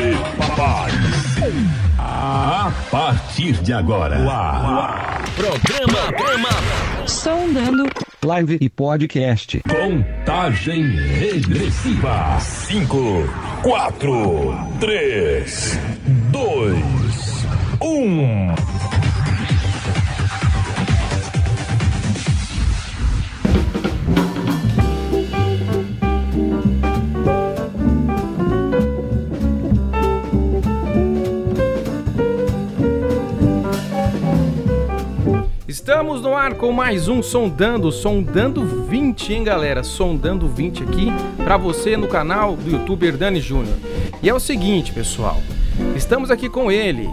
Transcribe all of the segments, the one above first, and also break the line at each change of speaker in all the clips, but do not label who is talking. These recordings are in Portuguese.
Prepare-se. A partir de agora,
Programa, programa.
Sondando live e podcast.
contagem regressiva: 5, 4, 3, 2, 1.
Estamos no ar com mais um Sondando, Sondando 20, hein, galera? Sondando 20 aqui pra você no canal do youtuber Dani Júnior. E é o seguinte, pessoal, estamos aqui com ele.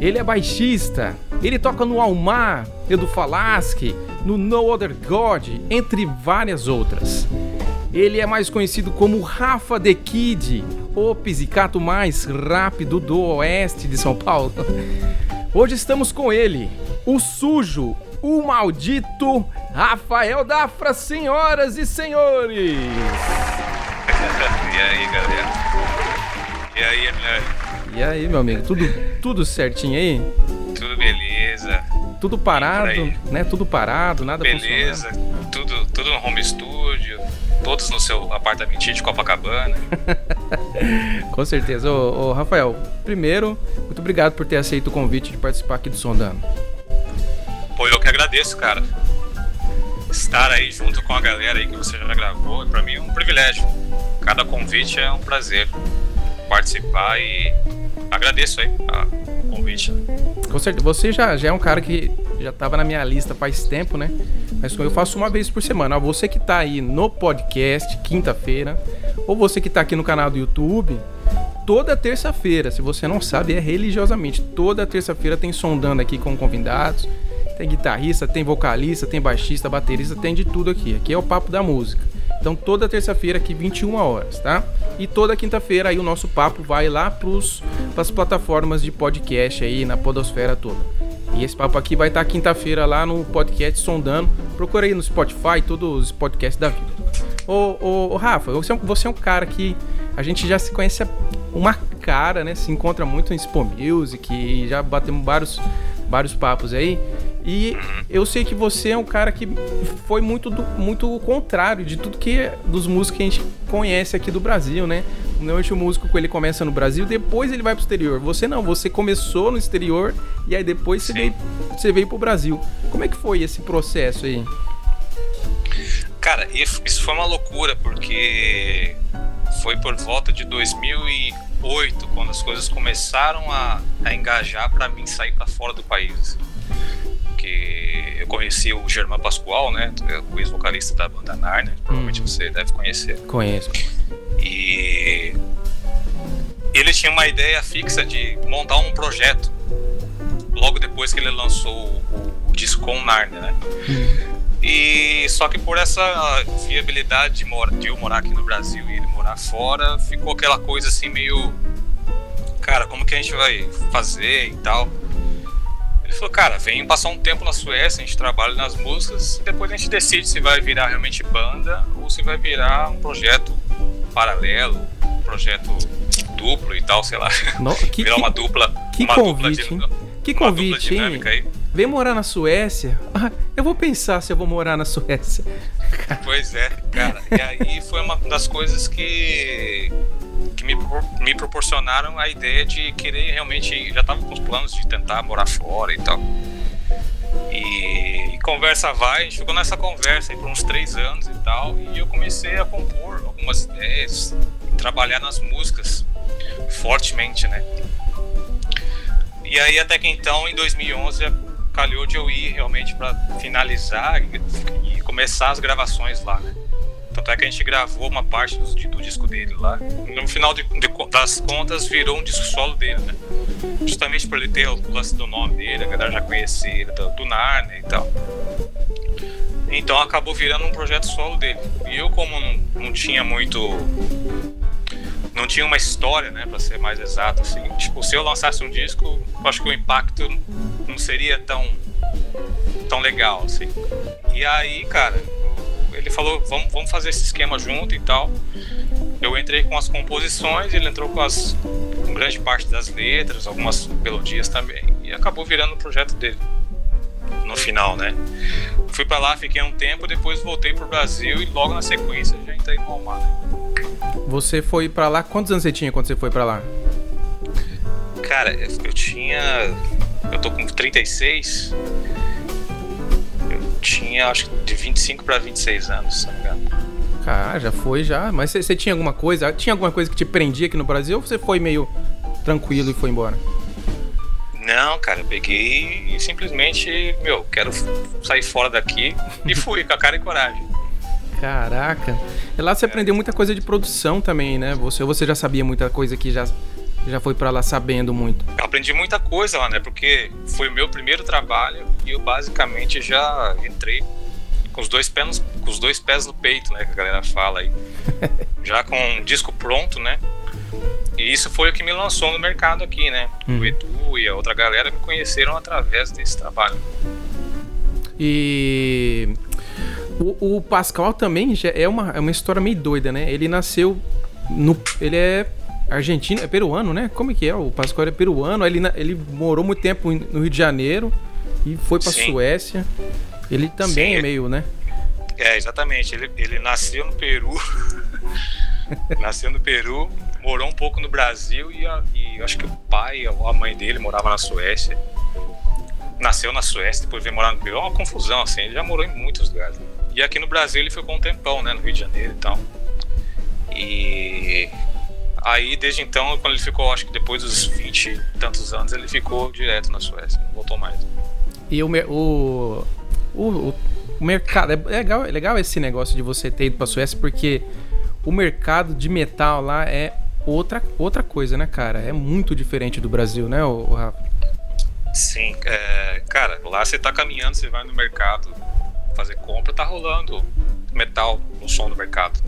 Ele é baixista, ele toca no Almar, Edu Falaschi, no No Other God, entre várias outras. Ele é mais conhecido como Rafa The Kid, o pisicato mais rápido do oeste de São Paulo. Hoje estamos com ele, o sujo, o maldito Rafael Dafra, senhoras e senhores.
E aí, galera? E aí, mulher?
E aí, meu amigo, tudo, tudo certinho aí?
Tudo beleza?
Tudo parado, né? Tudo parado, nada
Beleza? Tudo, tudo no home studio? Todos no seu apartamentinho de Copacabana?
Com certeza. Ô, ô, Rafael, primeiro, muito obrigado por ter aceito o convite de participar aqui do Sondando.
Pô, eu que agradeço, cara. Estar aí junto com a galera aí que você já gravou, pra mim é um privilégio. Cada convite é um prazer participar e agradeço aí a- convite.
Com certeza. Você já, já é um cara que já tava na minha lista faz tempo, né? Mas eu faço uma vez por semana. Você que tá aí no podcast, quinta-feira, ou você que tá aqui no canal do YouTube, toda terça-feira, se você não sabe, é religiosamente. Toda terça-feira tem sondando aqui com convidados. Tem guitarrista, tem vocalista, tem baixista, baterista, tem de tudo aqui. Aqui é o papo da música. Então toda terça-feira aqui 21 horas, tá? E toda quinta-feira aí o nosso papo vai lá pros as plataformas de podcast aí na podosfera toda. E esse papo aqui vai estar quinta-feira lá no podcast Sondando. Procura aí no Spotify, todos os podcasts da vida. Ô, ô, ô, Rafa, você é, um, você é um cara que a gente já se conhece uma cara, né? Se encontra muito em Expo Music e já batemos vários, vários papos aí. E eu sei que você é um cara que foi muito do, muito contrário de tudo que dos músicos que a gente conhece aqui do Brasil, né? Normalmente o músico ele começa no Brasil, depois ele vai pro exterior. Você não, você começou no exterior e aí depois você veio, você veio pro Brasil. Como é que foi esse processo aí?
Cara, isso foi uma loucura, porque foi por volta de 2008 quando as coisas começaram a, a engajar pra mim sair pra fora do país. Porque eu conheci o Germán Pascoal, né? O ex-vocalista da banda Narnia, provavelmente
Uhum.
você deve conhecer.
Conheço.
E ele tinha uma ideia fixa de montar um projeto logo depois que ele lançou o, o disco com Narnia, né? E só que por essa viabilidade de, mora, de eu morar aqui no Brasil e ele morar fora, ficou aquela coisa assim meio. Cara, como que a gente vai fazer e tal? Ele falou, cara, vem passar um tempo na Suécia, a gente trabalha nas músicas e depois a gente decide se vai virar realmente banda ou se vai virar um projeto paralelo, um projeto duplo e tal, sei lá.
No- que,
virar uma dupla.
que
uma
convite,
dupla de,
que
uma dupla
convite, hein?
aí.
Vem morar na Suécia? Ah, eu vou pensar se eu vou morar na Suécia.
Pois é, cara. E aí foi uma das coisas que, que me, me proporcionaram a ideia de querer realmente. Já tava com os planos de tentar morar fora e tal. E, e conversa vai, a gente ficou nessa conversa aí por uns três anos e tal. E eu comecei a compor algumas ideias, trabalhar nas músicas fortemente, né? E aí até que então, em 2011, calhou de eu ir realmente para finalizar e, começar as gravações lá, né? Tanto é que a gente gravou uma parte do, do disco dele lá. No final de- de das contas, virou um disco solo dele, né? Justamente por ele ter o lance do nome dele, a galera já conhecia ele do, do Narnia e tal. Então acabou virando um projeto solo dele. E eu, como não, não tinha muito não tinha uma história, né, para ser mais exato, assim. Tipo, se eu lançasse um disco, eu acho que o impacto não seria tão tão legal, assim. E aí, cara, ele falou, vamos, vamos fazer esse esquema junto e tal. Eu entrei com as composições, ele entrou com as com grande parte das letras, algumas melodias também, e acabou virando o projeto dele no final, né? Fui para lá, fiquei um tempo, depois voltei pro Brasil e logo na sequência já entrei no Almar.
Você foi para lá, quantos anos você tinha quando você foi para lá?
Cara, eu tinha. Eu tô com 36. Eu tinha, acho que de 25 para 26 anos, se não me engano.
Cara, já foi já. Mas você, você tinha alguma coisa? Tinha alguma coisa que te prendia aqui no Brasil ou você foi meio tranquilo e foi embora?
Não, cara, eu peguei e simplesmente, meu, quero sair fora daqui e fui com a cara e coragem.
Caraca. E lá você aprendeu muita coisa de produção também, né? Você, você já sabia muita coisa que já já foi para lá sabendo muito?
Eu aprendi muita coisa lá, né? Porque foi o meu primeiro trabalho e eu basicamente já entrei com os dois pés, com os dois pés no peito, né? Que a galera fala aí. já com um disco pronto, né? E isso foi o que me lançou no mercado aqui, né? Hum. O Edu e a outra galera me conheceram através desse trabalho.
E o, o Pascal também já é uma, é uma história meio doida, né? Ele nasceu no. Ele é argentino, é peruano, né? Como é que é? O Pascoal é peruano, ele, ele morou muito tempo no Rio de Janeiro e foi pra Sim. Suécia. Ele também Sim, é meio, né?
É, exatamente. Ele, ele nasceu no Peru. nasceu no Peru, morou um pouco no Brasil e, a, e acho que o pai ou a mãe dele morava na Suécia. Nasceu na Suécia, depois veio morar no Peru. É uma confusão, assim. Ele já morou em muitos lugares. E aqui no Brasil ele ficou um tempão, né? No Rio de Janeiro e tal. E Aí, desde então, quando ele ficou, acho que depois dos 20 e tantos anos, ele ficou direto na Suécia, não voltou mais.
E o, o, o, o mercado. É legal, é legal esse negócio de você ter ido pra Suécia, porque o mercado de metal lá é outra, outra coisa, né, cara? É muito diferente do Brasil, né, o, Rafa?
Sim, é, cara, lá você tá caminhando, você vai no mercado fazer compra, tá rolando metal no som do mercado.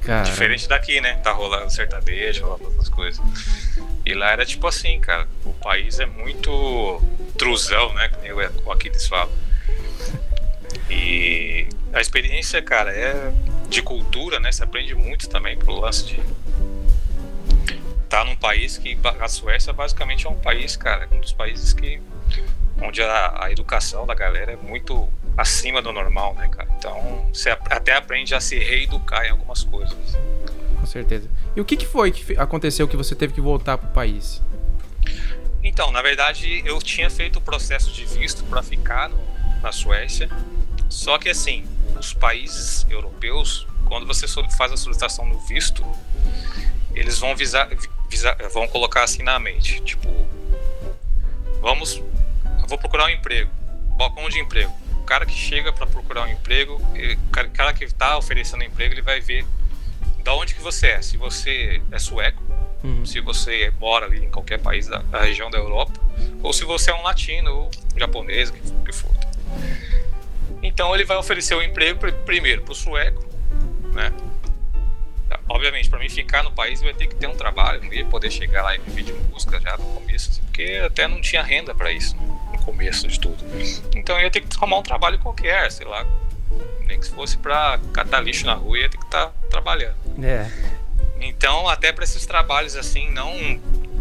Cara. Diferente daqui, né? Tá rolando sertanejo, rolando outras coisas. E lá era tipo assim, cara. O país é muito truzão, né? Que nem o Aquiles fala. E a experiência, cara, é de cultura, né? Você aprende muito também pro lance de tá num país que a Suécia basicamente é um país, cara, um dos países que onde a, a educação da galera é muito acima do normal, né, cara? Então você até aprende a se reeducar em algumas coisas.
Com certeza. E o que, que foi que aconteceu que você teve que voltar pro país?
Então, na verdade, eu tinha feito o processo de visto para ficar no, na Suécia. Só que assim, os países europeus, quando você faz a solicitação do visto, eles vão visar, vão colocar assim na mente, tipo, vamos, vou procurar um emprego, balcão de emprego cara que chega para procurar um emprego, o cara que está oferecendo emprego, ele vai ver da onde que você é. Se você é sueco, uhum. se você mora ali em qualquer país da, da, região da Europa, ou se você é um latino ou japonês, que, que for. Então ele vai oferecer o um emprego primeiro para o sueco, né? Obviamente, para mim ficar no país, vai ter que ter um trabalho, não ia poder chegar lá e viver de música já no começo, assim, porque até não tinha renda para isso. Né? Começo de tudo. Então eu ia ter que arrumar um trabalho qualquer, sei lá, nem que fosse para catar lixo na rua, ia ter que estar tá trabalhando.
É.
Então, até para esses trabalhos assim, não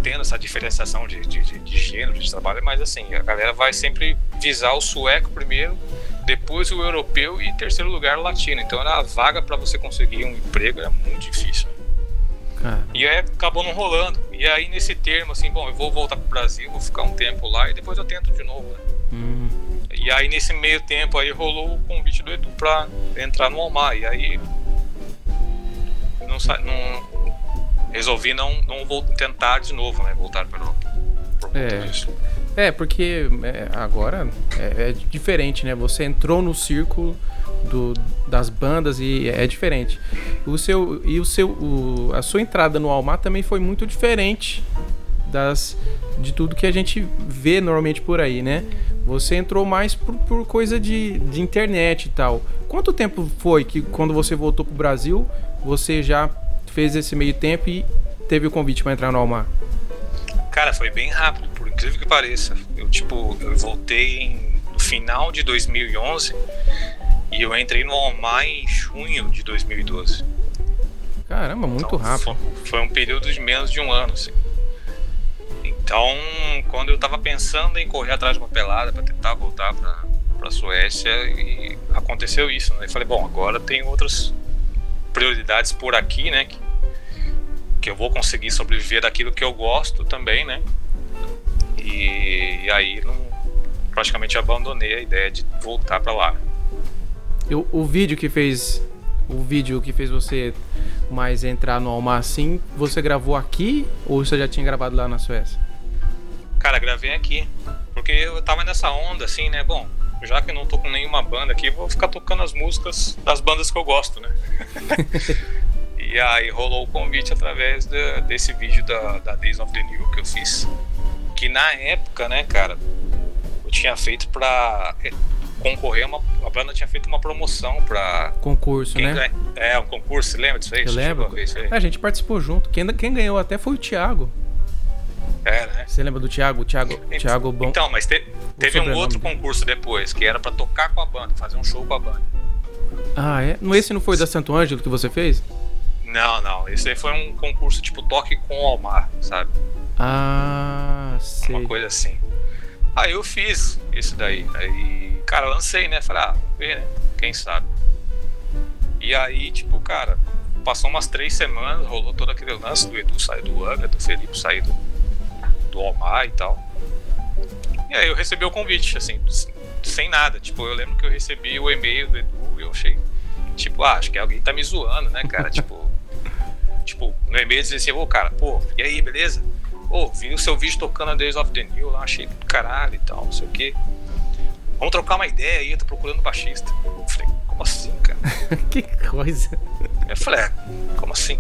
tendo essa diferenciação de, de, de, de, gênero de trabalho, mas assim, a galera vai sempre visar o sueco primeiro, depois o europeu e em terceiro lugar o latino. Então a vaga para você conseguir um emprego era muito difícil. E aí acabou não rolando. E aí nesse termo, assim, bom, eu vou voltar pro Brasil, vou ficar um tempo lá e depois eu tento de novo, né? Hum. E aí nesse meio tempo aí rolou o convite do Edu pra entrar no Almar. E aí não, não resolvi não, não vou tentar de novo, né? Voltar para Europa.
Por é. Disso. É, porque é, agora é, é, diferente, né? Você entrou no círculo do, das bandas e é diferente. O seu e o seu o, a sua entrada no Almar também foi muito diferente das de tudo que a gente vê normalmente por aí, né? Você entrou mais por, por coisa de, de internet e tal. Quanto tempo foi que quando você voltou pro Brasil, você já fez esse meio tempo e teve o convite para entrar no Almar?
Cara, foi bem rápido, por incrível que pareça. Eu tipo, eu voltei em, no final de 2011 e eu entrei no Almar em junho de 2012.
Caramba, muito
Então,
rápido.
Foi, foi um período de menos de um ano, assim. Então, quando eu tava pensando em correr atrás de uma pelada para tentar voltar pra, pra Suécia, e aconteceu isso, né? Eu falei, bom, agora tem outras prioridades por aqui, né? Que, que eu vou conseguir sobreviver daquilo que eu gosto também, né? E, e aí não, praticamente abandonei a ideia de voltar para lá.
Eu- o vídeo que fez. O vídeo que fez você mais entrar no Almar assim, você gravou aqui ou você já tinha gravado lá na Suécia?
Cara, gravei aqui. Porque eu tava nessa onda, assim, né? Bom, já que eu não tô com nenhuma banda aqui, vou ficar tocando as músicas das bandas que eu gosto, né? e aí rolou o convite através da- desse vídeo da, da Days of the New que eu fiz. Que na época, né, cara, eu tinha feito pra concorrer, uma, a banda tinha feito uma promoção pra.
Concurso,
Quem
né?
ganha- É, um concurso, você lembra disso aí?
Eu lembro.
a aí?
A gente participou junto. Quem, quem ganhou até foi o Thiago.
É, né?
Você lembra do Thiago? Thiago, Thiago Bom.
Então, mas te- teve um outro concurso depois, que era pra tocar com a banda, fazer um show com a banda.
Ah, é? Não, esse não foi da Santo Ângelo que você fez?
Não, não. Esse aí foi um concurso tipo toque com o Almar, sabe?
Ah, sei.
Uma coisa assim. Aí eu fiz isso daí. Aí, cara, lancei, né? Falei, ah, ver, né? Quem sabe. E aí, tipo, cara, passou umas três semanas, rolou todo aquele lance do Edu sair do Anga, do Felipe sair do, do Almar e tal. E aí eu recebi o convite, assim, sem nada. Tipo, eu lembro que eu recebi o e-mail do Edu e eu achei, tipo, ah, acho que alguém tá me zoando, né, cara? tipo, tipo, no e-mail dizia assim, ô, cara, pô, e aí, beleza? Pô, vi o seu vídeo tocando a Days of the New lá, achei do caralho e tal, não sei o quê. Vamos trocar uma ideia aí, eu tô procurando baixista. Eu falei, como assim, cara?
que coisa.
Eu falei, é, como assim?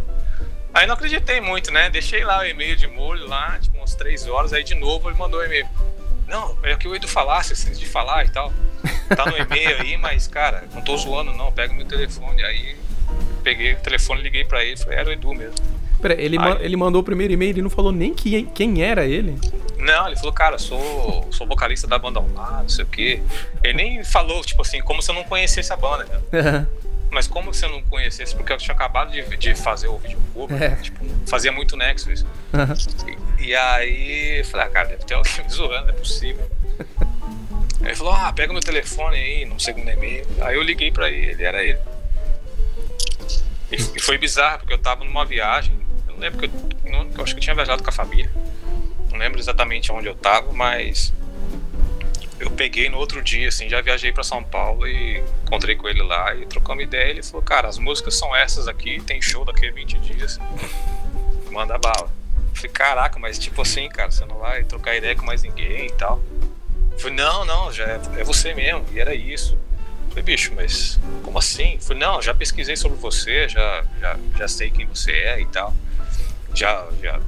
Aí não acreditei muito, né? Deixei lá o e-mail de molho lá, tipo, umas três horas, aí de novo ele mandou o e-mail. Não, é o que o Edu falasse, esses de falar e tal. Tá no e-mail aí, mas, cara, não tô zoando não, pega meu telefone. Aí peguei o telefone, liguei pra ele, falei, era o Edu mesmo.
Pera, ele, ma- ele mandou o primeiro e-mail e não falou nem quem, quem era ele.
Não, ele falou, cara, sou, sou vocalista da banda Almar, não sei o quê. Ele nem falou, tipo assim, como se eu não conhecesse a banda, né? Mas como se eu não conhecesse, porque eu tinha acabado de, de fazer o vídeo cover,
É.
tipo, fazia muito nexo isso. E, e aí eu falei, ah, cara, deve ter alguém me zoando, não é possível. Aí ele falou, ah, pega meu telefone aí, no segundo e-mail. Aí eu liguei pra ele, ele era ele. E, e foi bizarro, porque eu tava numa viagem, não lembro que eu, não- eu acho que eu tinha viajado com a família. Não lembro exatamente onde eu tava, mas eu peguei no outro dia, assim, já viajei pra São Paulo e encontrei com ele lá e trocamos ideia. Ele falou, cara, as músicas são essas aqui, tem show daqui a 20 dias. Manda bala. Falei, caraca, mas tipo assim, cara, você não vai trocar ideia com mais ninguém e tal. Falei, não, não, já é, é você mesmo, e era isso. Falei, bicho, mas como assim? Falei, não, já pesquisei sobre você, já, já, já sei quem você é e tal. Já, já.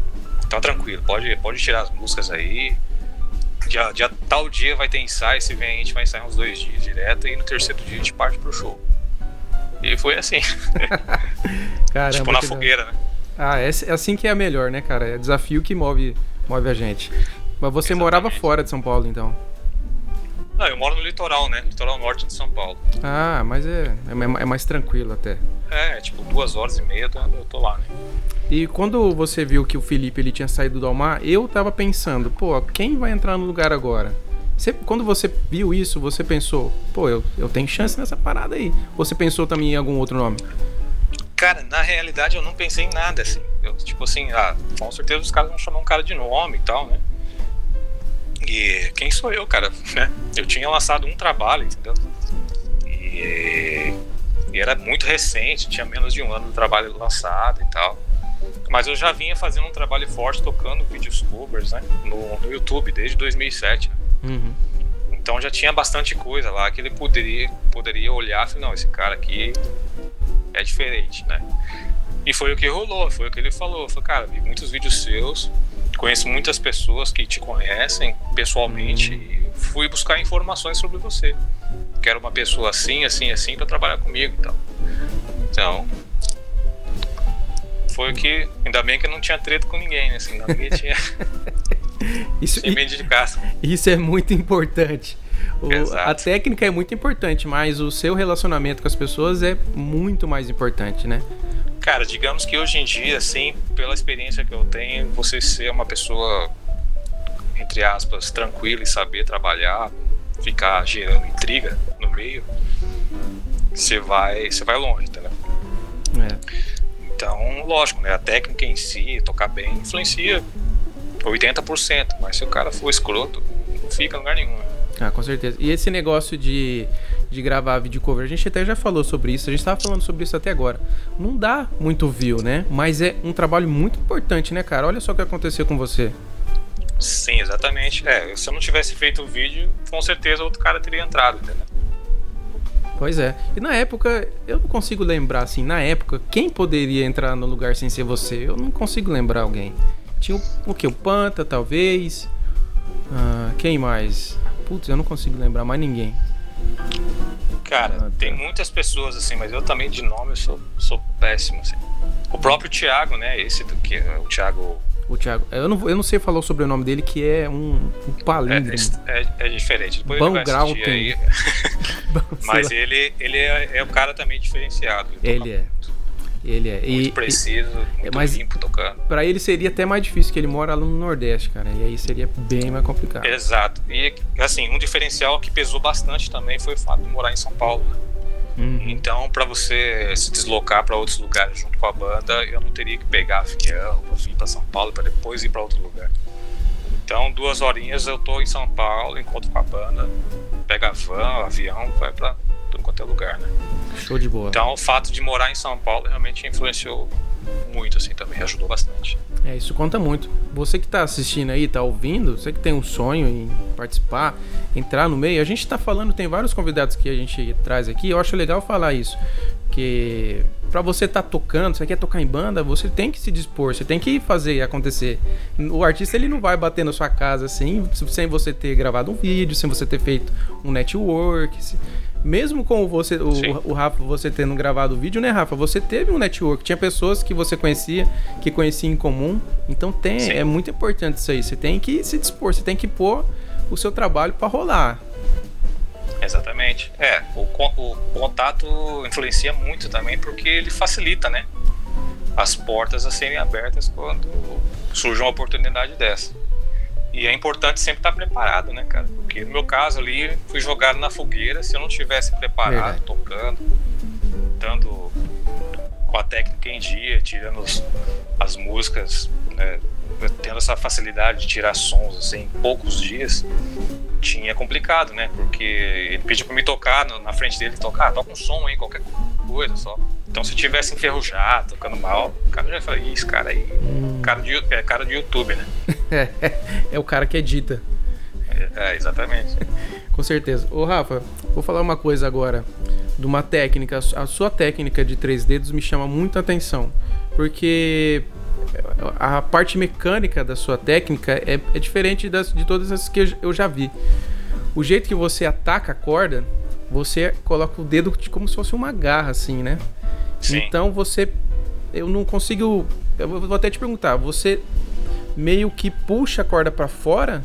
Tá tranquilo, pode, pode tirar as músicas aí. Já, já tal dia vai ter ensaio, se vem a gente vai ensaiar uns dois dias direto e no terceiro dia a gente parte pro show. E foi assim,
Caramba.
tipo na fogueira, né?
Ah, é é assim que é melhor, né, cara? É desafio que move, move a gente. Mas você morava
Exatamente.
fora de São Paulo, então.
Não, eu moro no litoral, né? Litoral norte de São Paulo.
Ah, mas é, é, é mais tranquilo até.
É, tipo, duas horas e meia eu tô, eu tô lá, né?
E quando você viu que o Felipe ele tinha saído do Almar, eu tava pensando, pô, quem vai entrar no lugar agora? Você- quando você viu isso, você pensou, pô, eu, eu tenho chance nessa parada aí. Ou você pensou também em algum outro nome?
Cara, na realidade eu não pensei em nada, assim. Eu, tipo assim, ah, com certeza os caras vão chamar um cara de nome e tal, né? E quem sou eu, cara? Né? Eu tinha lançado um trabalho, entendeu? E, e era muito recente, tinha menos de um ano do trabalho lançado e tal. Mas eu já vinha fazendo um trabalho forte tocando vídeos covers, né? No, no YouTube desde 2007. né?
Uhum.
Então já tinha bastante coisa lá que ele poderia, poderia olhar e falar, não, esse cara aqui é diferente, né? E foi o que rolou, foi o que ele falou. Falou, cara, vi muitos vídeos seus, conheço muitas pessoas que te conhecem pessoalmente e fui buscar informações sobre você. Quero uma pessoa assim, assim, assim para trabalhar comigo e tal. Então, foi o que. Ainda bem que eu não tinha treta com ninguém, né? Assim, ninguém tinha,
Isso,
tinha de casa.
Isso é muito importante. O- a técnica é muito importante, mas o seu relacionamento com as pessoas é muito mais importante, né?
Cara, digamos que hoje em dia, assim, pela experiência que eu tenho, você ser uma pessoa, entre aspas, tranquila e saber trabalhar, ficar gerando intriga no meio, você vai, você vai longe, entendeu?
É.
Então, lógico, né? A técnica em si, tocar bem, influencia 80%, mas se o cara for escroto, não fica em lugar nenhum. né?
Ah, com certeza. E esse negócio de, de gravar vídeo cover, a gente até já falou sobre isso, a gente tava falando sobre isso até agora. Não dá muito view, né? Mas é um trabalho muito importante, né, cara? Olha só o que aconteceu com você.
Sim, exatamente. É, se eu não tivesse feito o vídeo, com certeza outro cara teria entrado, entendeu?
Pois é. E na época, eu não consigo lembrar, assim, na época, quem poderia entrar no lugar sem ser você? Eu não consigo lembrar alguém. Tinha o, o que? O Panta, talvez. Ah, quem mais? Putz, eu não consigo lembrar mais ninguém.
Cara,
Ah, tá.
tem muitas pessoas assim, mas eu também de nome eu sou, sou péssimo, assim. O próprio Thiago, né? Esse do que o Thiago
O Thiago. Eu não, eu não sei falar o sobrenome dele, que é um, um
é,
palíndromo.
é, é diferente. Depois ele
grau
assistir
tem.
Mas ele, ele é, é um cara também diferenciado.
Ele é. Ele é.
Muito
E, e
preciso, muito
mas-
limpo tocando.
pra ele seria até mais difícil, que ele mora lá no Nordeste, cara. E aí seria bem mais complicado.
Exato. E assim, um diferencial que pesou bastante também foi o fato de morar em São Paulo. né?
Uhum.
Então, para você se deslocar para outros lugares junto com a banda, eu não teria que pegar avião, pra vir para São Paulo para depois ir para outro lugar. Então, duas horinhas eu tô em São Paulo, encontro com a banda, pega van, avião, vai para tudo quanto é lugar, né?
Show de bola.
Então, o fato de morar em São Paulo realmente influenciou muito, assim, também ajudou bastante.
É, isso conta muito. Você que tá assistindo aí, tá ouvindo, você que tem um sonho em participar, entrar no meio, a gente tá falando, tem vários convidados que a gente traz aqui, eu acho legal falar isso. Que pra você tá tocando, você quer tocar em banda, você tem que se dispor, você tem que fazer acontecer. O artista ele não vai bater na sua casa assim, sem você ter gravado um vídeo, sem você ter feito um network. se- Mesmo com você, o, o Rafa, você tendo gravado o vídeo, né, Rafa? Você teve um network, tinha pessoas que você conhecia, que conhecia em comum. Então tem,
Sim.
é muito importante isso aí. Você tem que se dispor, você tem que pôr o seu trabalho pra rolar.
Exatamente. É, o, o contato influencia muito também porque ele facilita, né? As portas a serem abertas quando surge uma oportunidade dessa. E é importante sempre estar preparado, né, cara? Porque no meu caso ali, fui jogado na fogueira. Se eu não tivesse preparado,
Verdade.
tocando, dando com a técnica em dia, tirando os- as músicas, né, tendo essa facilidade de tirar sons assim, em poucos dias, tinha complicado, né? Porque ele pediu pra me tocar na frente dele, tocar, ah, toca um som aí, qualquer coisa só. Então se tivesse enferrujado, tocando mal, o cara já ia falar, "Ih, esse cara aí, cara de, é cara de YouTube, né?
é o cara que edita.
É, é, exatamente.
Com certeza. Ô, Rafa, vou falar uma coisa agora de uma técnica. A sua técnica de três dedos me chama muita atenção. Porque a parte mecânica da sua técnica é, é diferente das, de todas as que eu já vi. O jeito que você ataca a corda, você coloca o dedo de- como se fosse uma garra, assim, né?
Sim.
Então você. Eu não consigo. Eu vou até te perguntar. Você meio que puxa a corda pra fora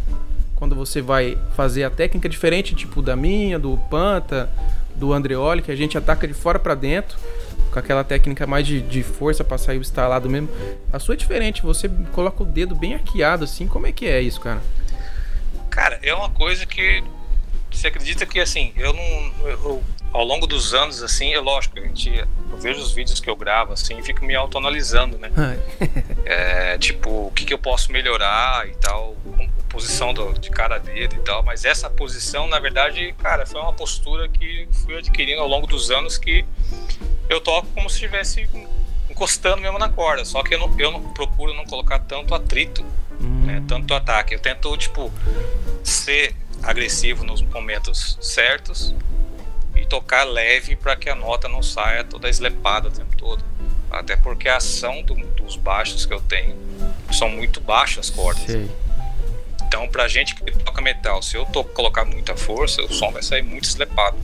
quando você vai fazer a técnica diferente, tipo da minha, do Panta, do Andreoli, que a gente ataca de fora pra dentro, com aquela técnica mais de, de força pra sair o estalado mesmo. A sua é diferente, você coloca o dedo bem arqueado assim. Como é que é isso, cara?
Cara, é uma coisa que você acredita que assim, eu não. eu- ao longo dos anos, assim, é lógico, a gente, eu vejo os vídeos que eu gravo assim e fico me autoanalisando, né? É, tipo, o que, que eu posso melhorar e tal, posição do, de cada dedo e tal, mas essa posição, na verdade, cara, foi uma postura que fui adquirindo ao longo dos anos que eu toco como se estivesse encostando mesmo na corda, só que eu não, eu não procuro não colocar tanto atrito
Hum,
né, tanto ataque. Eu tento, tipo, ser agressivo nos momentos certos e tocar leve para que a nota não saia toda eslepada o tempo todo. Até porque a ação do- dos baixos que eu tenho são muito baixas as cordas. Então, pra gente que toca metal, se eu to colocar muita força, o som vai sair muito eslepado.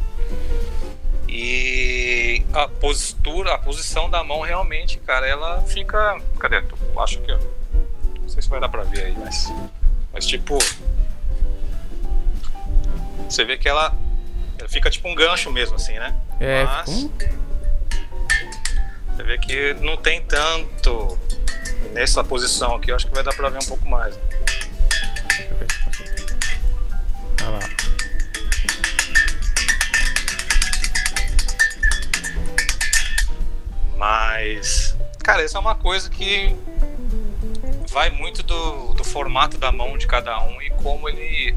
E a postura, a posição da mão realmente, cara, ela fica. Cadê? Eu acho que. ó, Não sei se vai dar pra ver aí, mas. Mas tipo. Você vê que ela. Ela fica tipo um gancho mesmo, assim, né?
É,
Mas-
um-
Você vê que não tem tanto nessa posição aqui, eu acho que vai dar pra ver um pouco mais.
Deixa Olha lá.
Mas, cara, isso é uma coisa que vai muito do, do formato da mão de cada um e como ele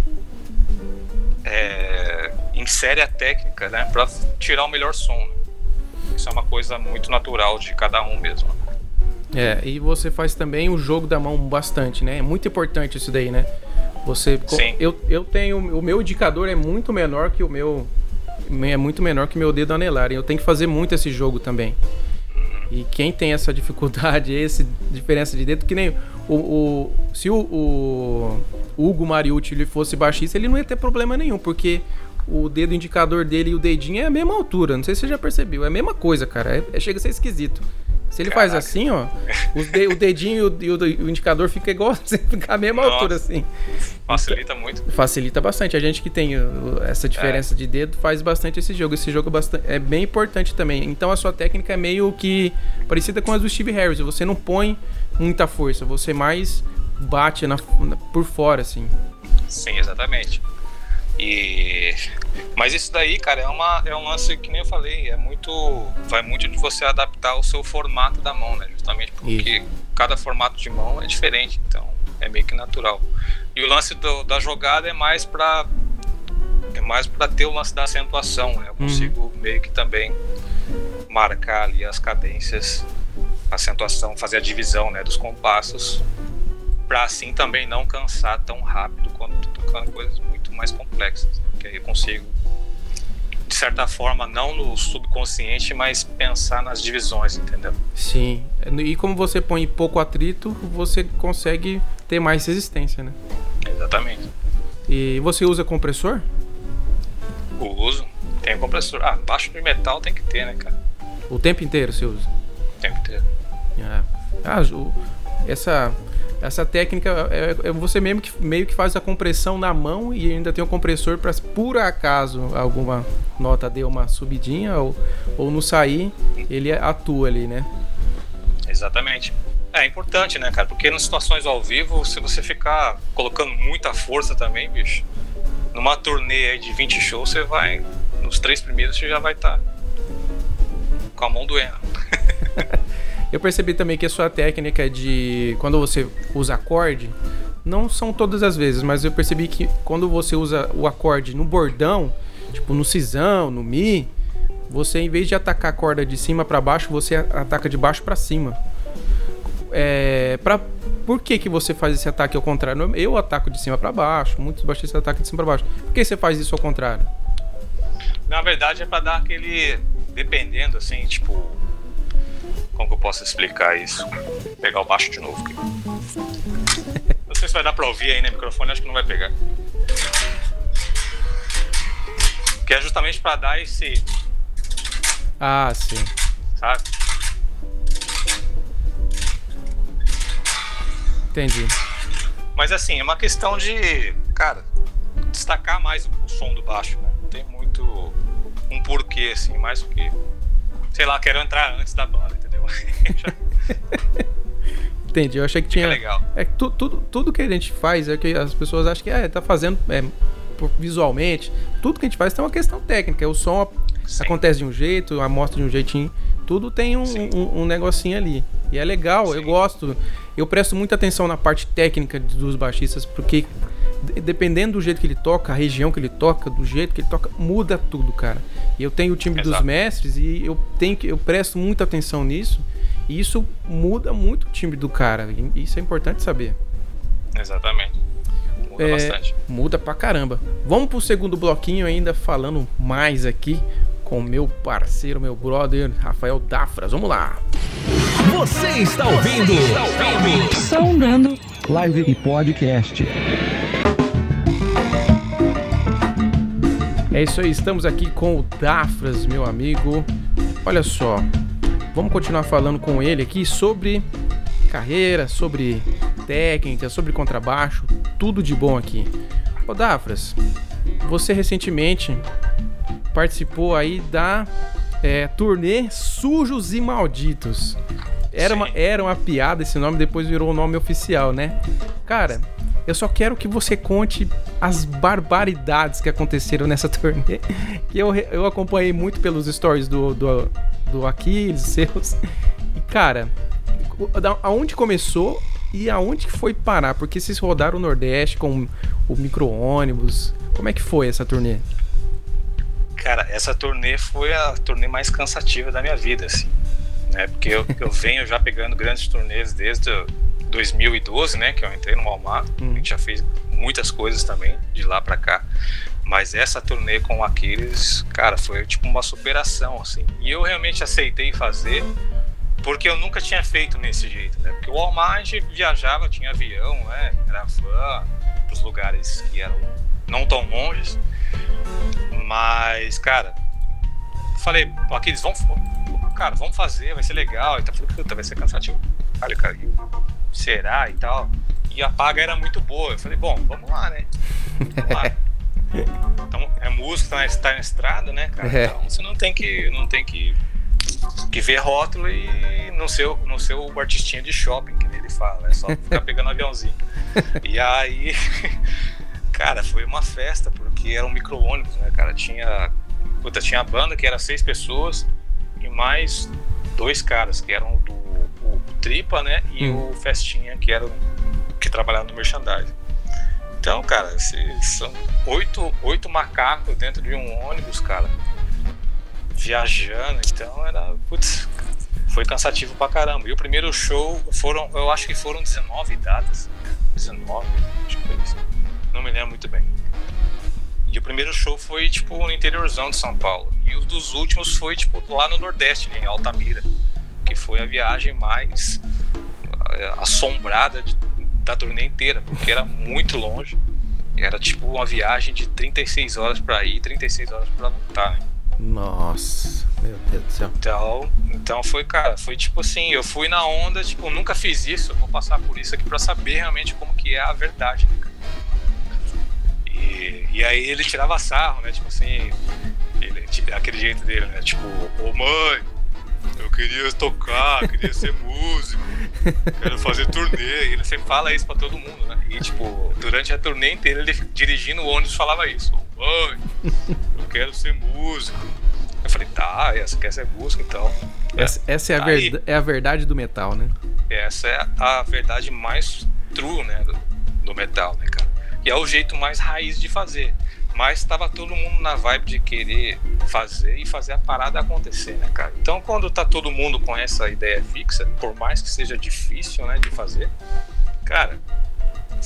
é, insere a técnica, né, para tirar o melhor som. né? Isso é uma coisa muito natural de cada um mesmo.
É, e você faz também o jogo da mão bastante, né? É muito importante isso daí, né? Você.
Sim.
Eu, eu tenho. O meu indicador é muito menor que o meu. É muito menor que o meu dedo anelar. E eu tenho que fazer muito esse jogo também. E quem tem essa dificuldade, essa diferença de dedo, que nem o. o- se o, o Hugo Mariucci ele fosse baixista, ele não ia ter problema nenhum, porque o dedo indicador dele e o dedinho é a mesma altura. Não sei se você já percebeu. É a mesma coisa, cara. É- é- chega a ser esquisito. Se ele faz
Caraca.
assim, ó, de- o dedinho e o, e o- indicador fica igual, fica a mesma
Nossa.
altura, assim.
Facilita muito.
Facilita bastante. A gente que tem essa diferença de dedo faz bastante esse jogo. Esse jogo é, é bem importante também. Então a sua técnica é meio que parecida com a do Steve Harris. Você não põe muita força, você mais bate na- na- por fora, assim.
Sim, exatamente. E mas isso daí, cara, é uma é um lance que nem eu falei, é muito vai muito de você adaptar o seu formato da mão, né? Justamente porque cada formato de mão é diferente, então é meio que natural. E o lance do- da jogada é mais pra é mais para ter o lance da acentuação, né? Eu consigo meio que também marcar ali as cadências, acentuação, fazer a divisão, né, dos compassos para assim também não cansar tão rápido quando tô tocando coisas muito mais complexas. né? Que aí eu consigo, de certa forma, não no subconsciente, mas pensar nas divisões, entendeu?
Sim. E como você põe pouco atrito, você consegue ter mais resistência, né?
Exatamente.
E você usa compressor?
O uso tem compressor. Ah, baixo de metal tem que ter, né, cara?
O tempo inteiro você usa?
Tem que ter.
Ah, ah, o- essa, essa técnica é, é você mesmo que, meio que faz a compressão na mão e ainda tem o compressor para por acaso alguma nota dê uma subidinha ou, ou não sair, ele atua ali, né?
Exatamente. É importante, né, cara? Porque nas situações ao vivo, se você ficar colocando muita força também, bicho, numa turnê aí de 20 shows, você vai. Nos três primeiros você já vai estar com a mão doendo.
Eu percebi também que a sua técnica de quando você usa acorde, não são todas as vezes, mas eu percebi que quando você usa o acorde no bordão, tipo no cisão, no mi, você em vez de atacar a corda de cima pra baixo, você ataca de baixo pra cima. É, pra, por que que você faz esse ataque ao contrário? Eu ataco de cima pra baixo, muitos baixistas atacam de cima pra baixo. Por que você faz isso ao contrário?
Na verdade é pra dar aquele. Dependendo, assim, tipo. Como que eu posso explicar isso? Vou pegar o baixo de novo aqui. Não sei se vai dar pra ouvir aí no microfone, acho que não vai pegar. Que é justamente pra dar esse.
Ah, sim.
Sabe?
Entendi.
Mas assim, é uma questão de, cara, destacar mais o som do baixo, né? Não tem muito um porquê, assim, mais do que. Sei lá, quero entrar antes da banda, entendeu?
Entendi. Eu achei que tinha.
legal.
É tu- tudo, tudo que a gente faz é que as pessoas acham que é, tá fazendo é, visualmente. Tudo que a gente faz tem uma questão técnica. O som
Sim.
acontece de um jeito, a mostra de um jeitinho. Tudo tem um, um, um negocinho ali. E é legal, eu
Sim.
gosto. Eu presto muita atenção na parte técnica dos baixistas, porque dependendo do jeito que ele toca, a região que ele toca, do jeito que ele toca, muda tudo, cara. E eu tenho o time dos
Exato.
mestres e eu tenho que eu presto muita atenção nisso. E isso muda muito o time do cara. e Isso é importante saber.
Exatamente. Muda
É,
bastante.
Muda pra caramba. Vamos pro segundo bloquinho ainda falando mais aqui com meu parceiro, meu brother, Rafael Dafras. Vamos lá.
Você está ouvindo?
Sondando Live e Podcast.
É isso aí, estamos aqui com o Dafras, meu amigo. Olha só, vamos continuar falando com ele aqui sobre carreira, sobre técnica, sobre contrabaixo, tudo de bom aqui. Ô Dafras, você recentemente participou aí da É, turnê Sujos e Malditos. Era uma, era uma piada esse nome, depois virou o nome oficial, né? Cara, eu só quero que você conte as barbaridades que aconteceram nessa turnê. Que eu, eu acompanhei muito pelos stories do, do, do Aquiles, seus. E, cara, aonde começou e aonde que foi parar? Porque vocês rodaram o Nordeste com o micro-ônibus. Como é que foi essa turnê?
Cara, essa turnê foi a turnê mais cansativa da minha vida, assim. Né? Porque eu, eu venho já pegando grandes turnês desde 2012, né? Que eu entrei no Walmart. Hum. A gente já fez muitas coisas também de lá para cá. Mas essa turnê com o Aquiles, cara, foi tipo uma superação, assim. E eu realmente aceitei fazer porque eu nunca tinha feito nesse jeito, né? Porque o Walmart viajava, tinha avião, né? Era van, os lugares que eram não tão longes. Mas, cara, falei, aqui eles vão, cara, vamos fazer, vai ser legal. E tá falando, puta, vai ser cansativo. Cara, cara, será e tal. E a paga era muito boa. Eu falei, bom, vamos lá, né? Vamos lá. Então, é música, tá, tá na estrada, né, cara? É. Então você não tem que, não tem que, que ver rótulo e não ser, não ser o artistinha de shopping, que ele fala. É só ficar pegando aviãozinho. E aí, cara, foi uma festa, porque era um micro-ônibus, né, cara? Tinha, puta, tinha a banda que era seis pessoas e mais dois caras, que eram do o Tripa, né? E hum. o Festinha, que era que trabalhava no merchandising. Então, cara, são oito, oito macacos dentro de um ônibus, cara, viajando. Então era, putz, foi cansativo pra caramba. E o primeiro show foram, eu acho que foram 19 datas. 19, acho que foi isso. Não me lembro muito bem. E o primeiro show foi, tipo, no interiorzão de São Paulo. E o dos últimos foi, tipo, lá no Nordeste, né, em Altamira. Que foi a viagem mais assombrada de, da turnê inteira, porque era muito longe. Era tipo uma viagem de 36 horas para ir, 36 horas para voltar. Né?
Nossa, meu Deus do céu.
Então, então foi, cara, foi tipo assim, eu fui na onda, tipo, nunca fiz isso, eu vou passar por isso aqui para saber realmente como que é a verdade. Né? E, e aí ele tirava sarro, né? Tipo assim, ele, aquele jeito dele, né? Tipo, ô mãe, eu queria tocar, queria ser músico, quero fazer turnê. E ele sempre fala isso pra todo mundo, né? E, tipo, durante a turnê inteira, ele dirigindo o ônibus falava isso: Mãe, eu quero ser músico. Eu falei: Tá, essa quer ser músico, então.
Essa, essa é, a Aí, é a verdade do metal, né?
Essa é a verdade mais true, né? Do, do metal, né, cara? E é o jeito mais raiz de fazer. Mas estava todo mundo na vibe de querer fazer e fazer a parada acontecer, né, cara? Então, quando tá todo mundo com essa ideia fixa, por mais que seja difícil, né, de fazer, cara,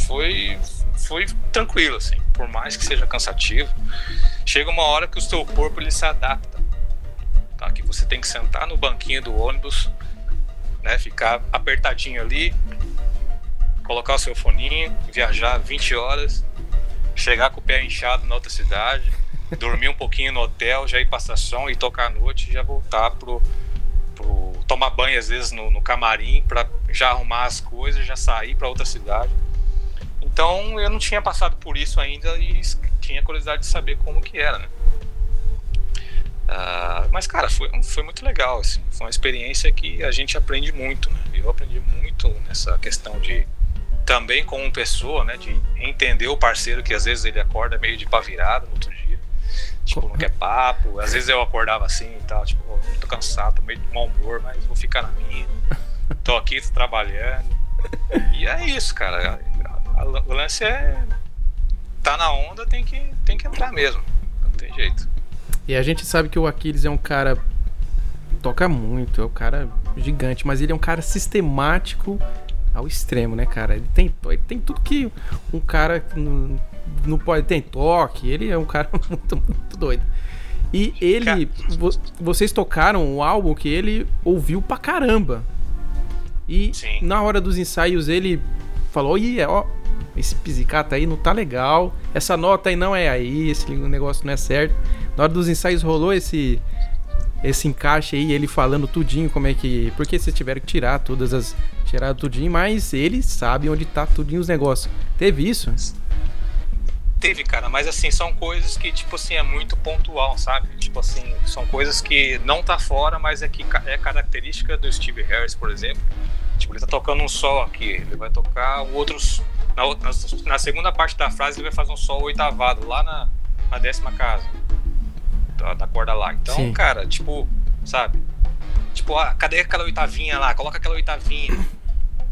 foi foi tranquilo, assim. Por mais que seja cansativo, chega uma hora que o seu corpo ele se adapta, tá? Que você tem que sentar no banquinho do ônibus, né, ficar apertadinho ali, colocar o seu foninho, viajar 20 horas chegar com o pé inchado na outra cidade, dormir um pouquinho no hotel, já ir pra estação e tocar à noite já voltar pro, pro tomar banho às vezes no, no camarim para já arrumar as coisas, já sair para outra cidade. Então eu não tinha passado por isso ainda e tinha curiosidade de saber como que era, né? Uh, mas cara, foi, foi muito legal, assim, foi uma experiência que a gente aprende muito, né? Eu aprendi muito nessa questão de também como pessoa, né, de entender o parceiro que às vezes ele acorda meio de pá no outro dia, tipo, não quer papo, às vezes eu acordava assim e tal, tipo, oh, tô cansado, tô meio de mau humor, mas vou ficar na minha, tô aqui, tô trabalhando, e é isso, cara, o lance é, tá na onda, tem que, tem que entrar mesmo, não tem jeito.
E a gente sabe que o Aquiles é um cara toca muito, é um cara gigante, mas ele é um cara sistemático ao extremo, né, cara? Ele tem, ele tem tudo que um cara não, não pode. Tem toque, ele é um cara muito, muito doido. E ele. Vo, vocês tocaram o álbum que ele ouviu pra caramba. E Sim. na hora dos ensaios ele falou: Ih, ó, esse pisicata aí não tá legal. Essa nota aí não é aí, esse negócio não é certo. Na hora dos ensaios rolou esse esse encaixe aí, ele falando tudinho como é que. Porque vocês tiveram que tirar todas as. Tirar tudinho, mas ele sabe onde tá tudinho os negócios. Teve isso?
teve, cara, mas assim, são coisas que, tipo assim, é muito pontual, sabe? Tipo assim, são coisas que não tá fora, mas é que é característica do Steve Harris, por exemplo. Tipo, ele tá tocando um sol aqui, ele vai tocar outros. Na, na, na, segunda parte da frase, ele vai fazer um sol oitavado, lá na, na décima casa. Da, da corda lá. Então, Sim. cara, tipo, sabe? Tipo, ah, cadê aquela oitavinha lá? Coloca aquela oitavinha.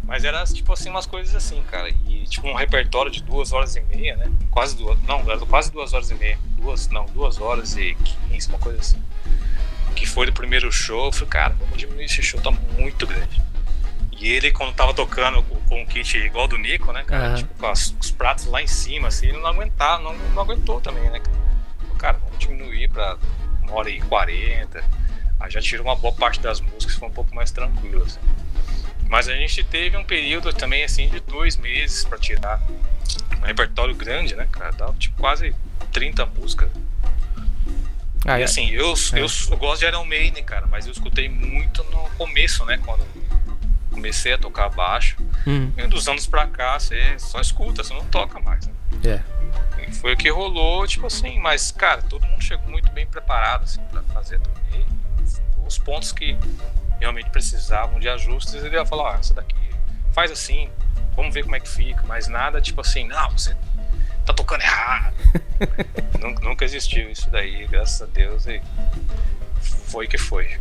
Mas era, tipo assim, umas coisas assim, cara. E, tipo, um repertório de duas horas e meia, né? Quase duas. Não, era quase duas horas e meia. Duas, não, duas horas e quinze, uma coisa assim. Que foi do primeiro show. Eu falei, cara, vamos diminuir esse show, tá muito grande. E ele, quando tava tocando com um kit igual do Nico, né, cara? Uhum. Tipo, com as, os pratos lá em cima, assim, ele não aguentava, não, não aguentou também, né? Cara, vamos diminuir pra uma hora e quarenta. Aí já tirou uma boa parte das músicas, foi um pouco mais tranquilo, assim. Mas a gente teve um período também, assim, de dois meses pra tirar um repertório grande, né, cara? Tipo quase 30 músicas. Ah, e é. assim, eu, é. eu, eu, gosto de Iron Maiden, cara, mas eu escutei muito no começo, né? Quando comecei a tocar baixo. Hum. E dos anos pra cá, você só escuta, você não toca mais, né? É. E foi o que rolou, tipo assim, mas, cara, todo mundo chegou muito bem preparado, assim, pra fazer a turnê. Os pontos que realmente precisavam de ajustes, ele ia falar, ah, essa daqui faz assim, vamos ver como é que fica, mas nada tipo assim, não, você tá tocando errado. nunca, nunca existiu isso daí, graças a Deus, e foi que foi.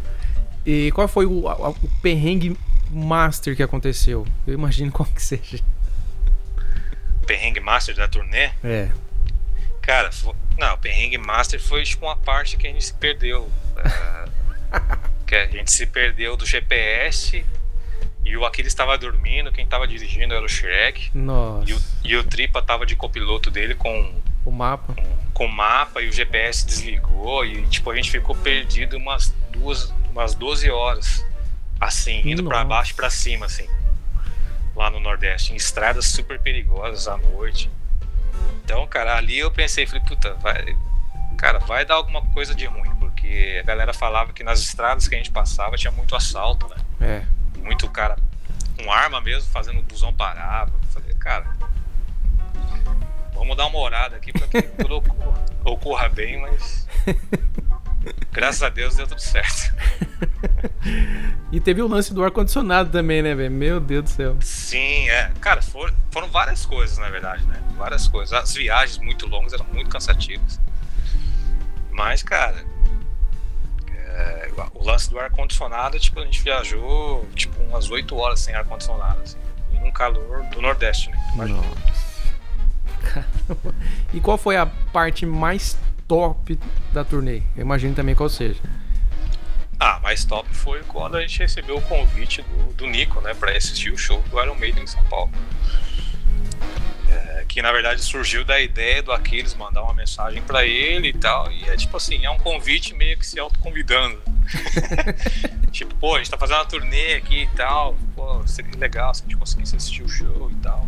E qual foi o, o perrengue master que aconteceu? Eu imagino qual que seja.
Perrengue master da turnê?
É.
Cara, foi, não, o perrengue master foi tipo uma parte que a gente se perdeu. Uh, que a gente se perdeu do GPS e o Aquiles estava dormindo, quem estava dirigindo era o Shrek.
Nossa.
E o, e o Tripa estava de copiloto dele com
o mapa.
Com, com, o mapa e o GPS desligou e tipo a gente ficou perdido umas duas, umas 12 horas assim, indo para baixo e para cima assim. Lá no Nordeste, em estradas super perigosas à noite. Então, cara, ali eu pensei, falei, puta, vai, cara, vai dar alguma coisa de ruim porque a galera falava que nas estradas que a gente passava tinha muito assalto, né?
É.
Muito cara com arma mesmo, fazendo o busão parar. Eu falei, cara, vamos dar uma orada aqui para que tudo ocorra, ocorra bem, mas graças a Deus deu tudo certo.
e teve o lance do ar-condicionado também, né, velho? Meu Deus do céu.
Sim, é. Cara, foram, foram várias coisas, na verdade, né? Várias coisas. As viagens muito longas eram muito cansativas. Mas, cara, é, o lance do ar-condicionado, tipo, a gente viajou tipo umas 8 horas sem ar-condicionado, assim, num calor do Nordeste, né?
Imagina. E qual foi a parte mais top da turnê? Eu imagino também qual seja.
Ah, mais top foi quando a gente recebeu o convite do, do Nico, né, pra assistir o show do Iron Maiden em São Paulo que na verdade surgiu da ideia do Aquiles mandar uma mensagem para ele e tal. E é tipo assim, é um convite meio que se autoconvidando. tipo, pô, a gente tá fazendo uma turnê aqui e tal. Pô, seria legal se a gente conseguisse assistir o show e tal.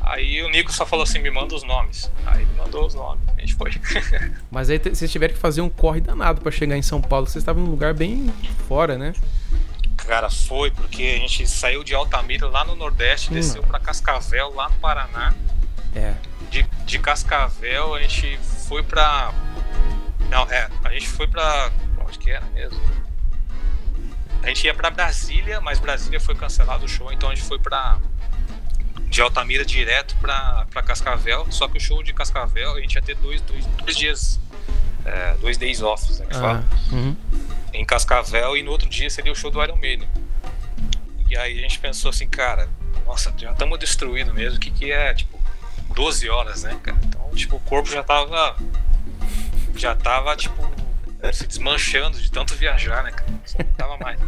Aí o Nico só falou assim: me manda os nomes. Aí ele mandou os nomes, a gente foi.
Mas aí vocês tiveram que fazer um corre danado para chegar em São Paulo. Vocês estavam num lugar bem fora, né?
Cara, foi porque a gente saiu de Altamira lá no Nordeste, hum. desceu para Cascavel lá no Paraná.
É.
De, de Cascavel a gente foi pra. Não, é, a gente foi pra. Onde que era mesmo? A gente ia pra Brasília, mas Brasília foi cancelado o show, então a gente foi pra. De Altamira direto pra, pra Cascavel. Só que o show de Cascavel a gente ia ter dois, dois, dois dias. É, dois days off, né? Que ah, fala. Uhum. Em Cascavel e no outro dia seria o show do Iron Maiden. E aí a gente pensou assim, cara, nossa, já estamos destruídos mesmo. O que, que é, tipo, 12 horas, né, cara? Então, tipo, o corpo já tava. Já tava, tipo, se desmanchando de tanto viajar, né, cara? Só não tava mais.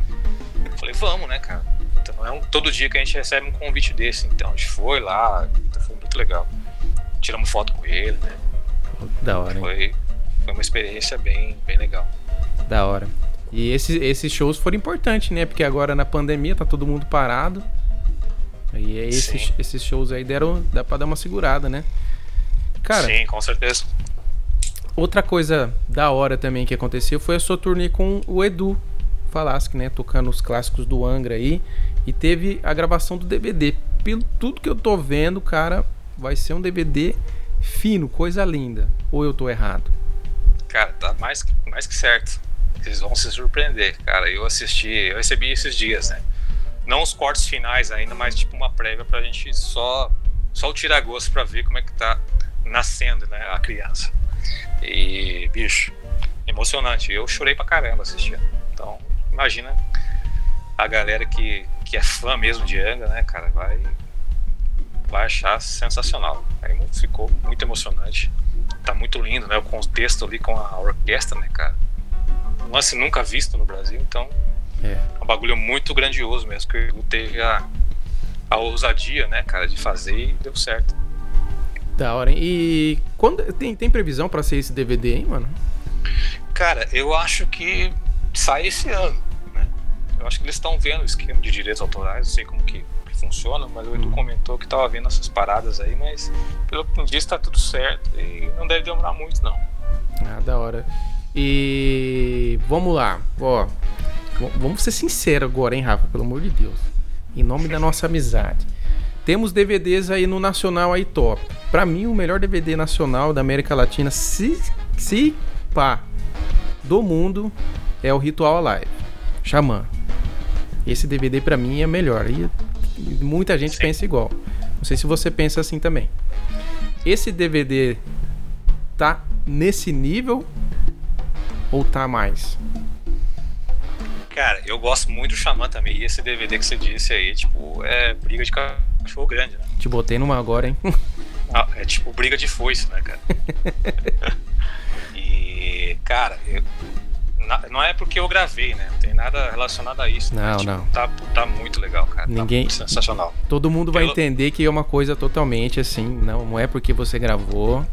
Falei, vamos, né, cara? Então é um, todo dia que a gente recebe um convite desse. Então a gente foi lá, foi muito legal. Tiramos foto com ele, né?
Da hora.
Foi, foi uma experiência bem, bem legal.
Da hora. E esses, esses shows foram importantes, né? Porque agora na pandemia tá todo mundo parado. E aí esses, esses shows aí deram. dá pra dar uma segurada, né?
Cara. Sim, com certeza.
Outra coisa da hora também que aconteceu foi a sua turnê com o Edu Falasque, né? Tocando os clássicos do Angra aí. E teve a gravação do DVD. Pelo tudo que eu tô vendo, cara, vai ser um DVD fino, coisa linda. Ou eu tô errado?
Cara, tá mais, mais que certo. Vocês vão se surpreender, cara. Eu assisti, eu recebi esses dias, né? Não os cortes finais ainda, mas tipo uma prévia pra gente só, só o tirar gosto pra ver como é que tá nascendo, né, a criança. E, bicho, emocionante. Eu chorei pra caramba assistindo. Então, imagina a galera que, que é fã mesmo de Anga, né, cara, vai, vai achar sensacional. Aí ficou muito emocionante. Tá muito lindo, né? O contexto ali com a orquestra, né, cara? Um lance nunca visto no Brasil, então é um bagulho muito grandioso mesmo, que ele teve a, a ousadia, né, cara, de fazer e deu certo.
Da hora, hein? E quando tem, tem previsão para ser esse DVD, hein, mano?
Cara, eu acho que sai esse ano. Né? Eu acho que eles estão vendo o esquema de direitos autorais, não sei como que, que funciona, mas o Edu hum. comentou que tava vendo essas paradas aí, mas pelo que diz tá tudo certo e não deve demorar muito, não.
Ah, da hora. E vamos lá, ó. Vamos ser sinceros agora, hein, Rafa? Pelo amor de Deus. Em nome da nossa amizade. Temos DVDs aí no Nacional aí top. Pra mim, o melhor DVD nacional da América Latina, se, se pá, do mundo é o Ritual Alive. Xamã. Esse DVD para mim é melhor. E muita gente Sim. pensa igual. Não sei se você pensa assim também. Esse DVD tá nesse nível ou tá mais?
Cara, eu gosto muito do Xamã também. E esse DVD que você disse aí, tipo, é briga de cachorro grande, né?
Te botei numa agora, hein?
Ah, é tipo briga de foice, né, cara? e, cara, eu, não é porque eu gravei, né? Não tem nada relacionado a isso.
Né? Não, tipo, não.
Tá, tá muito legal, cara. Tá
Ninguém.
Tá sensacional.
Todo mundo vai entender que é uma coisa totalmente assim. Não, não é porque você gravou.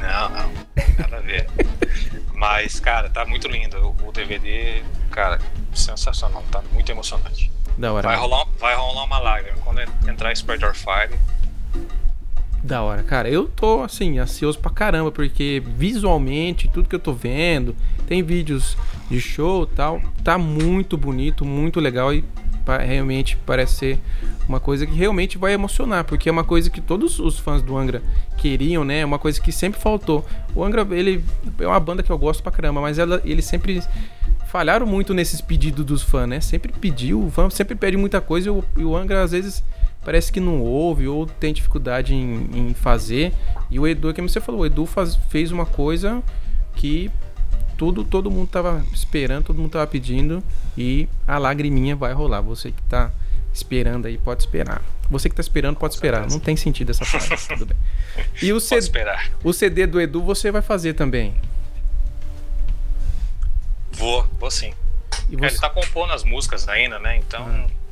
Não, não. Nada a ver. Mas, cara, tá muito lindo. O DVD, cara, sensacional. Tá muito emocionante.
Da hora.
Vai rolar, vai rolar uma lágrima quando entrar Spider Fire.
Da hora, cara. Eu tô, assim, ansioso pra caramba, porque visualmente, tudo que eu tô vendo, tem vídeos de show e tal, tá muito bonito, muito legal e realmente parece ser uma coisa que realmente vai emocionar, porque é uma coisa que todos os fãs do Angra queriam, né? É uma coisa que sempre faltou. O Angra, ele é uma banda que eu gosto pra caramba, mas ela, ele sempre falharam muito nesses pedidos dos fãs, né? Sempre pediu, o fã sempre pede muita coisa e o, e o Angra às vezes parece que não ouve ou tem dificuldade em, em fazer. E o Edu, como você falou, o Edu faz, fez uma coisa que tudo todo mundo tava esperando, todo mundo tava pedindo e a lagriminha vai rolar. Você que tá esperando aí, pode esperar. Você que tá esperando, pode esperar. Não tem sentido essa frase, tudo bem. E o, CD, o CD do Edu você vai fazer também?
Vou, vou sim. E você... Ele tá compondo as músicas ainda, né? Então. Hum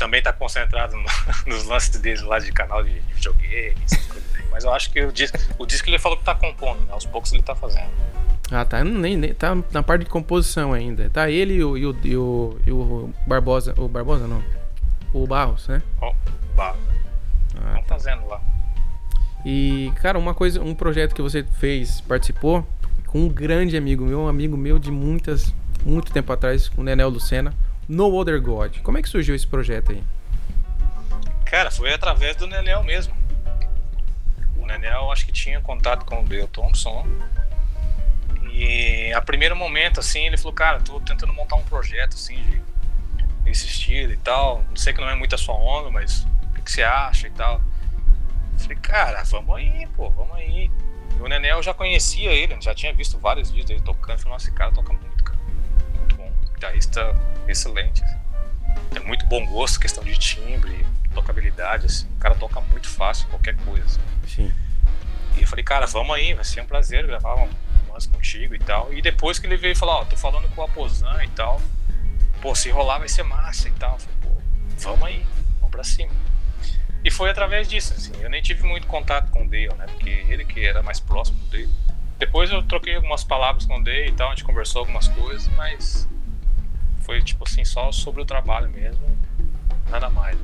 também tá concentrado no, nos lances dele lá de canal de, de videogames, mas eu acho que o disco, o disco ele falou que tá compondo, né? aos poucos ele tá fazendo.
Ah, tá. Nem, nem, tá na parte de composição ainda. Tá ele e o, e o, e o, e o Barbosa. O Barbosa não. O Barros, né?
Oh, Barros. Ah, tá fazendo lá.
E, cara, uma coisa, um projeto que você fez, participou, com um grande amigo meu, um amigo meu de muitas, muito tempo atrás, com o Nenel Lucena. No Other God. Como é que surgiu esse projeto aí?
Cara, foi através do Nenel mesmo. O Nenel acho que tinha contato com o Dale Thompson. E a primeiro momento, assim, ele falou, cara, tô tentando montar um projeto assim de desse estilo e tal. Não sei que não é muito a sua onda, mas o que, você acha e tal. Eu falei, cara, vamos aí, pô, vamos aí. E o Nenel eu já conhecia ele, já tinha visto vários vídeos dele tocando. Eu falei, nossa, esse cara toca muito, cara. Muito bom. Guitarrista excelente. Tem muito bom gosto, questão de timbre, tocabilidade, assim. O cara toca muito fácil qualquer coisa. Assim.
Sim.
E eu falei, cara, vamos aí, vai ser um prazer gravar um lance contigo e tal. E depois que ele veio falar, ó, tô falando com o Aposan e tal. Pô, se rolar vai ser massa e tal. Eu falei, pô, vamos aí, vamos pra cima. E foi através disso, assim. Eu nem tive muito contato com o Dale, né? Porque ele que era mais próximo dele. Depois eu troquei algumas palavras com o Dale e tal, a gente conversou algumas coisas, mas foi tipo assim, só sobre o trabalho mesmo, nada mais.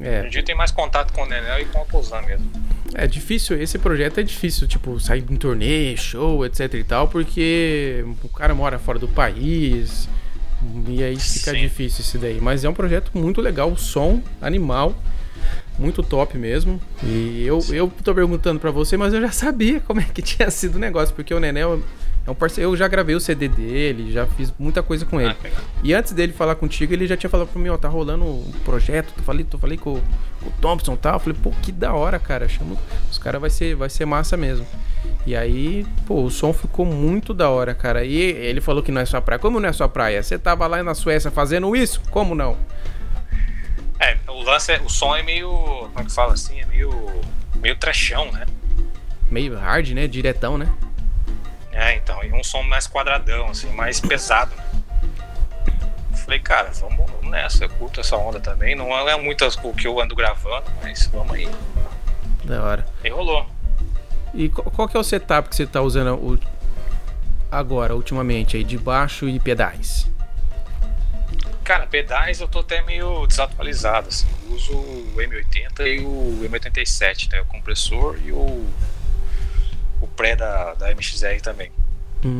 É. Hoje em dia tem mais contato com o Nenel e com o Posan mesmo.
É difícil, esse projeto é difícil, tipo, sair em turnê, show, etc e tal, porque o cara mora fora do país, e aí fica Sim. difícil isso daí. Mas é um projeto muito legal, o som, animal. Muito top mesmo. E eu, eu tô perguntando pra você, mas eu já sabia como é que tinha sido o negócio, porque o Nenel é um parceiro. Eu já gravei o CD dele, já fiz muita coisa com ele.
Ah,
E antes dele falar contigo, ele já tinha falado pra mim, ó, tá rolando um projeto. Eu falei, eu falei com, com o Thompson e tal. Eu falei, pô, que da hora, cara. Chama, os caras vai ser, vai ser massa mesmo. E aí, pô, o som ficou muito da hora, cara. E ele falou que não é sua praia. Como não é sua praia? Você tava lá na Suécia fazendo isso? Como não?
É, o lance é, o som é meio, como é que fala assim, é meio, meio trechão, né?
Meio hard, né? Diretão, né?
É, então, e um som mais quadradão, assim, mais pesado, né? Falei, cara, vamos, vamos nessa, eu curto essa onda também. Não é muito o que eu ando gravando, mas vamos aí.
Da hora.
E rolou.
E qual, que é o setup que você tá usando agora, ultimamente, aí, de baixo e pedais?
Cara, pedais eu tô até meio desatualizado, assim. Eu uso o M80 e o M87, né? O compressor e o, o pré da, da MXR também.
Hum.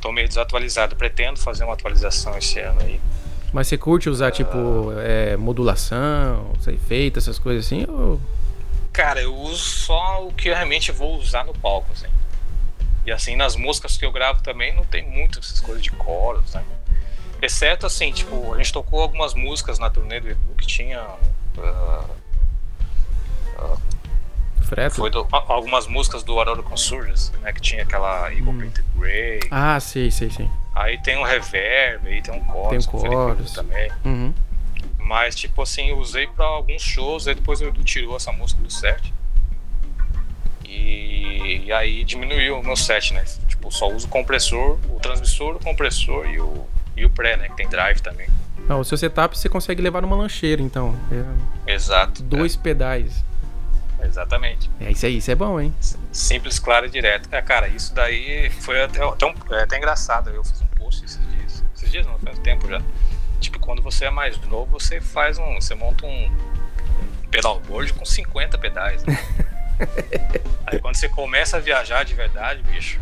Tô meio desatualizado. Pretendo fazer uma atualização esse ano aí.
Mas você curte usar, tipo, é, modulação, efeito, essas coisas assim? Ou...
Cara, eu uso só o que eu realmente vou usar no palco, assim. E assim, nas músicas que eu gravo também não tem muito essas coisas de coros, né? Exceto assim, tipo, a gente tocou algumas músicas na turnê do Edu que tinha. ah,
Freto?
foi do- algumas músicas do Aurora Consurgence, né? Que tinha aquela Eagle Painted Grey.
Ah, sei, sei, sei.
Aí tem um reverb, aí tem um chorus.
Tem um chorus.
também.
Uhum.
Mas, tipo assim, eu usei pra alguns shows, aí depois o Edu tirou essa música do set. E, e aí diminuiu o meu set, né? Tipo, só uso o compressor, o transmissor, o compressor e o, e o pré, né? Que tem drive também.
Não, o seu setup você consegue levar numa lancheira, então. É
Exato.
dois pedais.
Exatamente.
É isso aí, isso é bom, hein?
Simples, claro e direto. É, cara, isso daí foi até, até, um- é até engraçado. Eu fiz um post esses dias. Esses dias não, faz tempo já. Tipo, quando você é mais novo, você faz um. Você monta um pedalboard com 50 pedais. Né? aí quando você começa a viajar de verdade, bicho,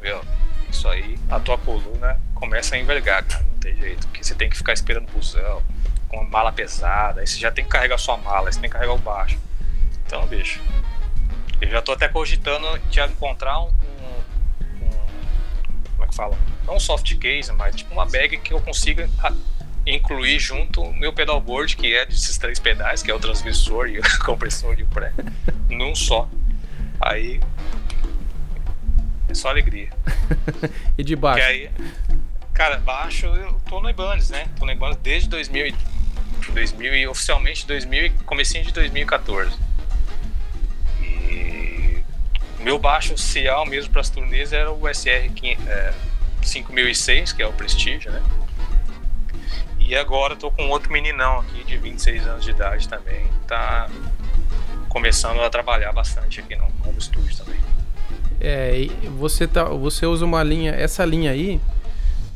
viu? Isso aí, a tua coluna começa a envergar, cara. Não tem jeito. Porque você tem que ficar esperando o busão, com uma mala pesada, aí você já tem que carregar sua mala, aí você tem que carregar o baixo. Então, bicho, eu já tô até cogitando de encontrar um, um- um- Como é que fala? Não um soft case, mas tipo uma bag que eu consiga a- incluir junto o meu pedalboard, que é desses três pedais, que é o transmissor e o compressor e o pré, num só. Aí. É só alegria.
E de baixo?
aí. Cara, baixo eu tô no Ibanez, né? Tô no Ibanez desde 2000 e, 2000 e oficialmente 2000 e comecinho de 2014. Meu baixo oficial mesmo para as turnês era o SR 500, é, 5006, que é o Prestige, né? E agora tô com outro meninão aqui de 26 anos de idade também, tá começando a trabalhar bastante aqui no novo estúdio também.
É, você, tá, você usa uma linha, essa linha aí,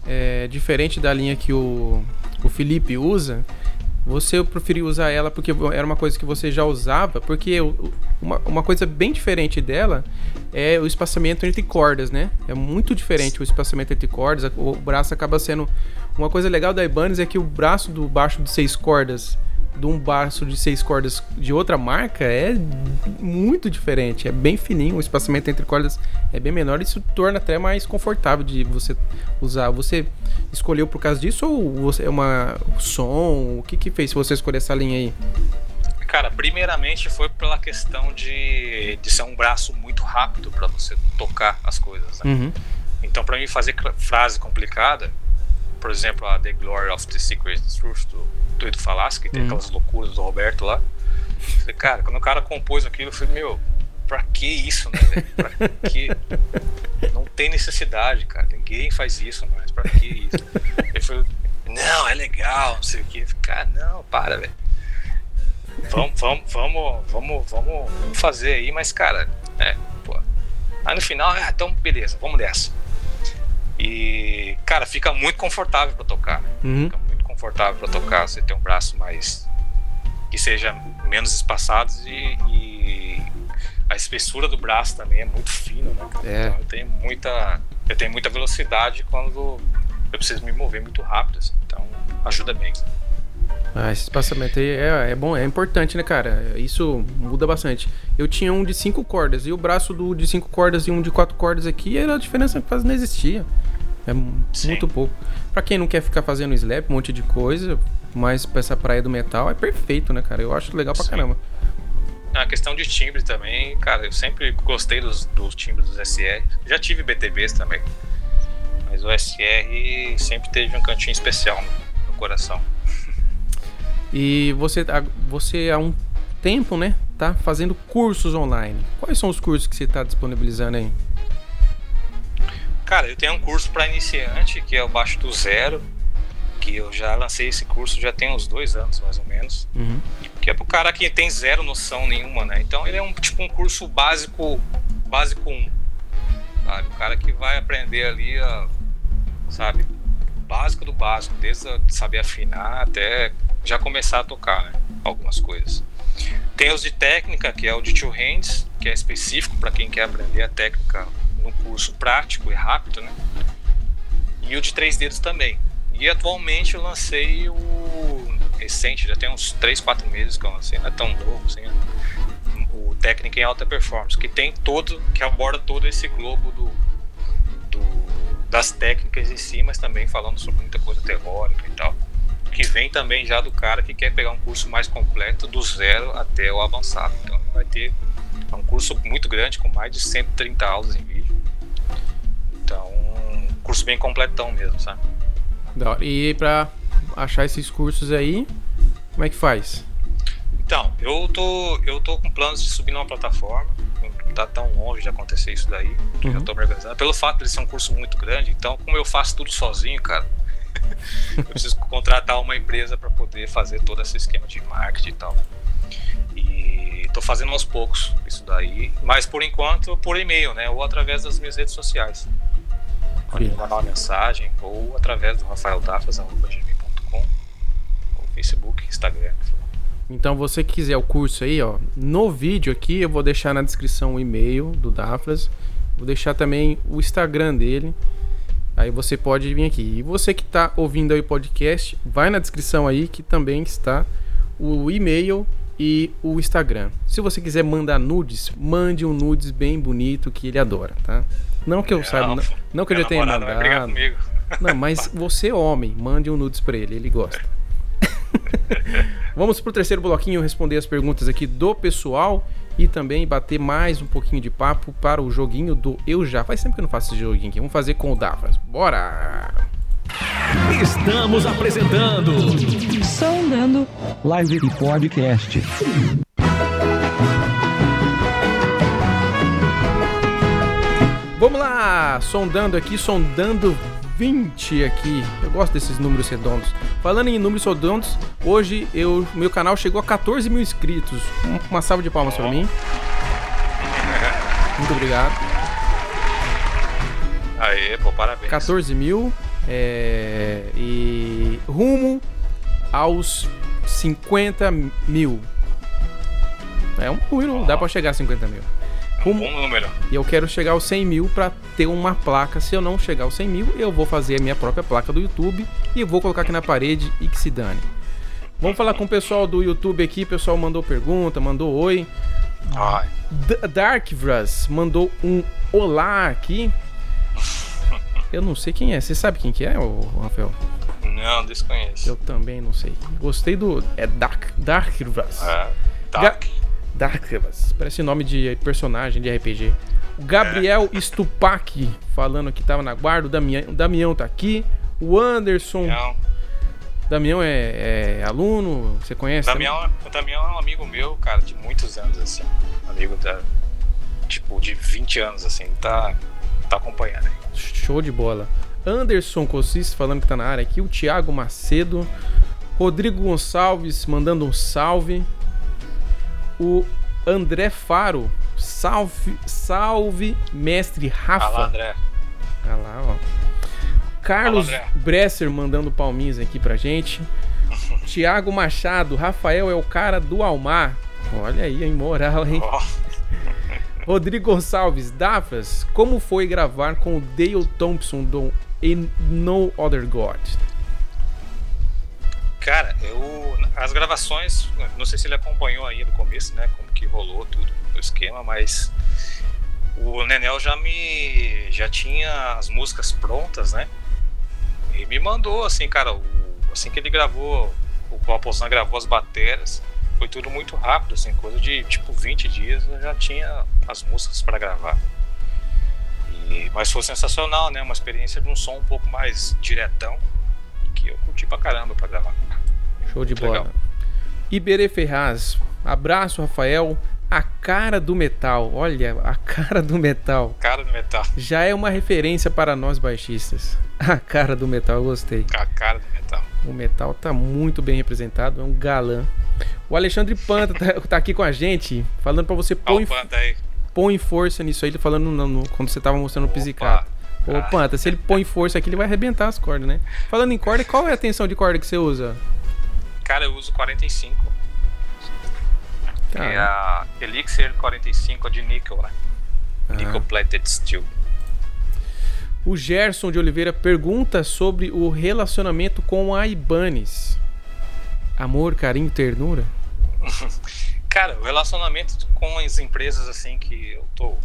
é diferente da linha que o, o Felipe usa. Você preferiu usar ela porque era uma coisa que você já usava, porque uma, uma coisa bem diferente dela é o espaçamento entre cordas, né? É muito diferente o espaçamento entre cordas, o braço acaba sendo... Uma coisa legal da Ibanez é que o braço do baixo de seis cordas de um braço de seis cordas de outra marca é muito diferente. É bem fininho, o espaçamento entre cordas é bem menor e isso torna até mais confortável de você usar. Você escolheu por causa disso ou você é uma som? O que que fez você escolher essa linha aí?
Cara, primeiramente foi pela questão de, de ser um braço muito rápido para você tocar as coisas. Né?
Uhum.
Então, para mim fazer frase complicada, por exemplo, a The Glory of the Secret Truth do, do Edu Falaschi, que tem
Uhum.
aquelas loucuras do Roberto lá. Falei, cara, quando o cara compôs aquilo, eu falei, meu, pra que isso, né, velho? Pra que? Não tem necessidade, cara. Ninguém faz isso, mas pra que isso? Ele falou, não, é legal, não sei o falei, cara, não, para, velho. Vamos, vamos, vamos, vamos, vamos fazer aí, mas, cara, é, pô. Aí no final, ah, então beleza, vamos dessa. E, cara, fica muito confortável pra tocar. né?
Uhum.
Fica confortável pra tocar. Você tem um braço mais. que seja menos espaçado e, e a espessura do braço também é muito fina, né?
É.
Então eu tenho muita. Eu tenho muita velocidade quando eu preciso me mover muito rápido, assim. Então ajuda bem.
Ah, esse espaçamento aí é, é bom, é importante, né, cara? Isso muda bastante. Eu tinha um de cinco cordas e o braço do de cinco cordas e um de quatro cordas aqui era a diferença que quase não existia. É Sim. muito pouco. Pra quem não quer ficar fazendo slap, um monte de coisa, mas pra essa praia do metal é perfeito, né, cara? Eu acho legal pra Sim. caramba.
A questão de timbre também, cara, eu sempre gostei dos, dos timbres dos SR. Já tive BTBs também. Mas o SR sempre teve um cantinho especial no, no coração.
E você, você há um tempo, né, tá fazendo cursos online. Quais são os cursos que você está disponibilizando aí?
Cara, eu tenho um curso para iniciante que é o Baixo do Zero, que eu já lancei esse curso já tem uns dois anos mais ou menos, uhum. que é pro cara que tem zero noção nenhuma, né? Então ele é um tipo um curso básico, básico 1, sabe? O cara que vai aprender ali, a, sabe, básico do básico, desde saber afinar até já começar a tocar, né? Algumas coisas. Tem os de técnica, que é o de two hands, que é específico para quem quer aprender a técnica no curso prático e rápido, né? E o de três dedos também. E atualmente eu lancei o recente, já tem uns 3, 4 meses que eu lancei, não é tão novo assim, o técnica em alta performance, que tem todo, que aborda todo esse globo do, do das técnicas em si, mas também falando sobre muita coisa teórica e tal que vem também já do cara que quer pegar um curso mais completo do zero até o avançado. Então vai ter um curso muito grande com mais de 130 aulas em vídeo. Então, um curso bem completão mesmo, sabe?
E para achar esses cursos aí, como é que faz?
Então, eu tô, eu tô com planos de subir numa plataforma. Não tá tão longe de acontecer isso daí. Uhum. Já tô me organizando. Pelo fato de ser um curso muito grande, então, como eu faço tudo sozinho, cara, eu preciso contratar uma empresa para poder fazer todo esse esquema de marketing e tal. E estou fazendo aos poucos isso daí, mas por enquanto por e-mail, né? Ou através das minhas redes sociais. Pode mandar uma mensagem, ou através do rafaeldafas.com, ou Facebook, Instagram.
Então, você que quiser o curso aí, ó, no vídeo aqui eu vou deixar na descrição o e-mail do Dafras, vou deixar também o Instagram dele. Aí você pode vir aqui. E você que está ouvindo aí o podcast, vai na descrição aí que também está o e-mail e o Instagram. Se você quiser mandar nudes, mande um nudes bem bonito que ele adora, tá? Não que eu é, saiba, não, não, que eu já tenha mandado. Não, mas você homem, mande um nudes para ele, ele gosta. Vamos pro terceiro bloquinho responder as perguntas aqui do pessoal e também bater mais um pouquinho de papo para o joguinho do Eu Já. Faz tempo que eu não faço esse joguinho aqui. Vamos fazer com o Dafras. Bora!
Estamos apresentando
Sondando Live e Podcast.
Vamos lá, sondando aqui, sondando 20 aqui. Eu gosto desses números redondos. Falando em números redondos, hoje eu, meu canal chegou a 14 mil inscritos. Uma salva de palmas para mim. Muito obrigado.
Aê, pô, parabéns.
14 mil. É, e rumo aos 50 mil. É um número, dá pra chegar a 50 mil.
Um número.
E eu quero chegar aos 100 mil para ter uma placa. Se eu não chegar aos 100 mil, eu vou fazer a minha própria placa do YouTube e vou colocar aqui na parede e que se dane. Vamos falar com o pessoal do YouTube aqui. O pessoal mandou pergunta, mandou oi. Darkvras mandou um olá aqui. Eu não sei quem é. Você sabe quem que é, Rafael?
Não, desconheço.
Eu também não sei. Gostei do. É Dark, Darkvras.
É, Dark.
Ga Darkvas. Parece nome de personagem de RPG. O Gabriel é. Stupak falando que tava na guarda. O Damião, o Damião tá aqui. O Anderson. Damião, Damião é, é, aluno, você conhece?
Damião, o Damião é um amigo meu, cara, de muitos anos, assim. Amigo da. Tipo, de 20 anos, assim. Tá, tá acompanhando aí.
Show de bola. Anderson Cossis falando que tá na área aqui. O Thiago Macedo. Rodrigo Gonçalves mandando um salve o André Faro. Salve, salve, mestre Rafa.
Olá, André.
Olha lá, ó. Carlos Olá, Bresser mandando palminhas aqui pra gente. Tiago Machado, Rafael é o cara do Almar. Olha aí, hein, moral, hein? Oh. Rodrigo Gonçalves, Dafras, como foi gravar com o Dale Thompson do In No Other God?
Cara, eu. As gravações, não sei se ele acompanhou aí no começo, né? Como que rolou tudo o esquema, mas o Nenel já me. já tinha as músicas prontas, né? E me mandou, assim, cara, o, assim que ele gravou, o Popozan gravou as baterias, foi tudo muito rápido, assim, coisa de tipo 20 dias eu já tinha as músicas para gravar. E, mas foi sensacional, né? Uma experiência de um som um pouco mais diretão, que eu curti pra caramba pra gravar.
Show de
Muito
bola.
legal.
Iberê Ferraz, abraço, Rafael. A cara do metal, olha, a cara do metal.
Cara do metal.
Já é uma referência para nós baixistas. A cara do metal, eu gostei.
A cara do metal.
O metal tá muito bem representado, é um galã. O Alexandre Panta tá, tá aqui com a gente, falando pra você pôr põe força nisso aí, ele falando no- no- quando você tava mostrando o
Opa.
pizzicato. Ô. Panta, se ele põe força aqui, ele vai arrebentar as cordas, né? Falando em corda, qual é a tensão de corda que você usa?
Cara, eu uso 45.
Tá.
É a Elixir 45 de níquel, né?
Ah.
Nickel plated steel.
O Gerson de Oliveira pergunta sobre o relacionamento com a Ibanez. Amor, carinho, ternura?
Cara, o relacionamento com as empresas assim que eu tô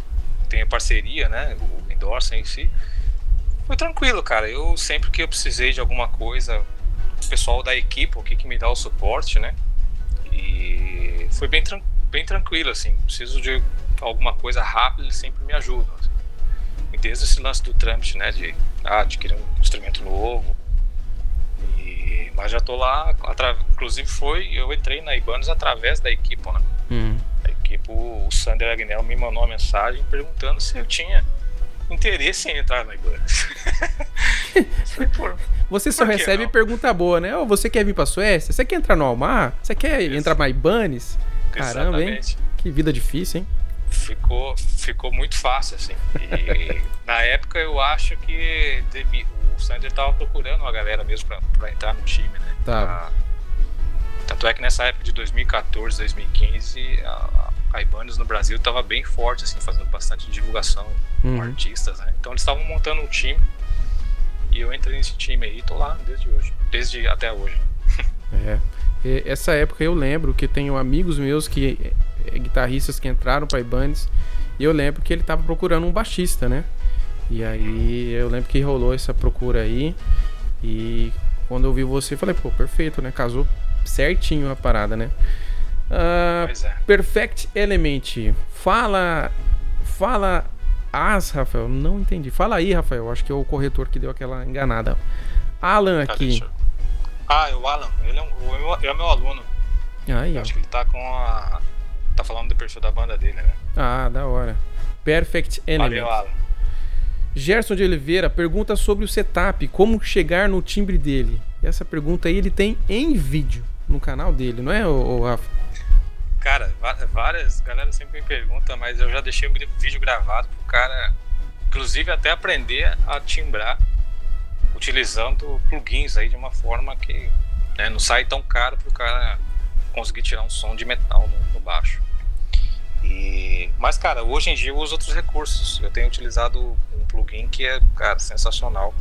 tenho parceria, né? O Endorsa em si, foi tranquilo, cara. Eu sempre que eu precisei de alguma coisa, o pessoal da equipe, o que, que me dá o suporte, né? E foi bem, tran bem tranquilo, assim. Preciso de alguma coisa rápida, eles sempre me ajudam. assim. E desde esse lance do trâmite, né? De ah, adquirir um instrumento novo. E, mas já tô lá, atra- inclusive foi, eu entrei na Ibanez através da equipe, né?
Hum.
A equipe, o Sander Agnello me mandou uma mensagem perguntando se eu tinha interesse em entrar na Ibanez.
Você só recebe
não?
pergunta boa, né? Ô, você quer vir pra Suécia? Você quer entrar no Almar? Você quer
Isso.
entrar pra Ibanez? Caramba, hein? Que vida difícil, hein?
Ficou, ficou muito fácil, assim. E na época eu acho que devi- o Sander tava procurando uma galera mesmo pra, pra entrar no time, né?
Tava.
Pra- tanto é que nessa época de 2014, 2015, a, a Ibanez no Brasil tava bem forte, assim, fazendo bastante divulgação
Uhum.
com artistas, né? Então eles estavam montando um time e eu entrei nesse time aí, tô lá desde hoje, desde até hoje.
É. E essa época eu lembro que tenho amigos meus que guitarristas que entraram pra Ibanez e eu lembro que ele tava procurando um baixista, né? E aí eu lembro que rolou essa procura aí e quando eu vi você falei, pô, perfeito, né? Casou certinho a parada, né? Ah,
Pois é.
Perfect Element. Fala. Fala. As, Rafael. Não entendi. Fala aí, Rafael. Acho que é o corretor que deu aquela enganada. Alan
Tá,
aqui.
eu- Ah, é o Alan, ele é, um, o meu- é meu aluno.
Aí,
acho que ele tá com a. Tá falando do perfil da banda dele, né?
Ah, da hora. Perfect Element.
Valeu, Alan.
Gerson de Oliveira pergunta sobre o setup, como chegar no timbre dele. Essa pergunta aí ele tem em vídeo no canal dele, não é, ô, ô, Rafa?
Cara, várias galera sempre me pergunta, mas eu já deixei o vídeo gravado pro cara, inclusive até aprender a timbrar utilizando plugins aí de uma forma que né, não sai tão caro pro cara conseguir tirar um som de metal no, no baixo. E, mas, cara, hoje em dia eu uso outros recursos. Eu tenho utilizado um plugin que é, cara, sensacional.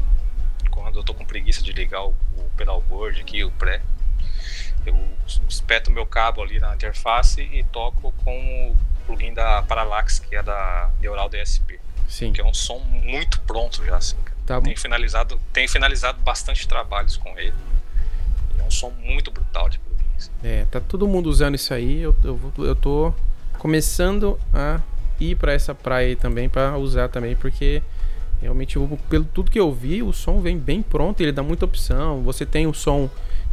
Quando eu tô com preguiça de ligar o, o pedalboard aqui, o pré, eu espeto meu cabo ali na interface e toco com o plugin da Parallax, que é da Neural DSP,
Sim.
que é um som muito pronto já, assim.
Tá bom.
Tenho finalizado, tenho finalizado bastante trabalhos com ele. E é um som muito brutal de plugins.
É, tá todo mundo usando isso aí. Eu, eu, eu tô começando a ir pra essa praia aí também pra usar também, porque realmente pelo tudo que eu vi, o som vem bem pronto, ele dá muita opção. Você tem o som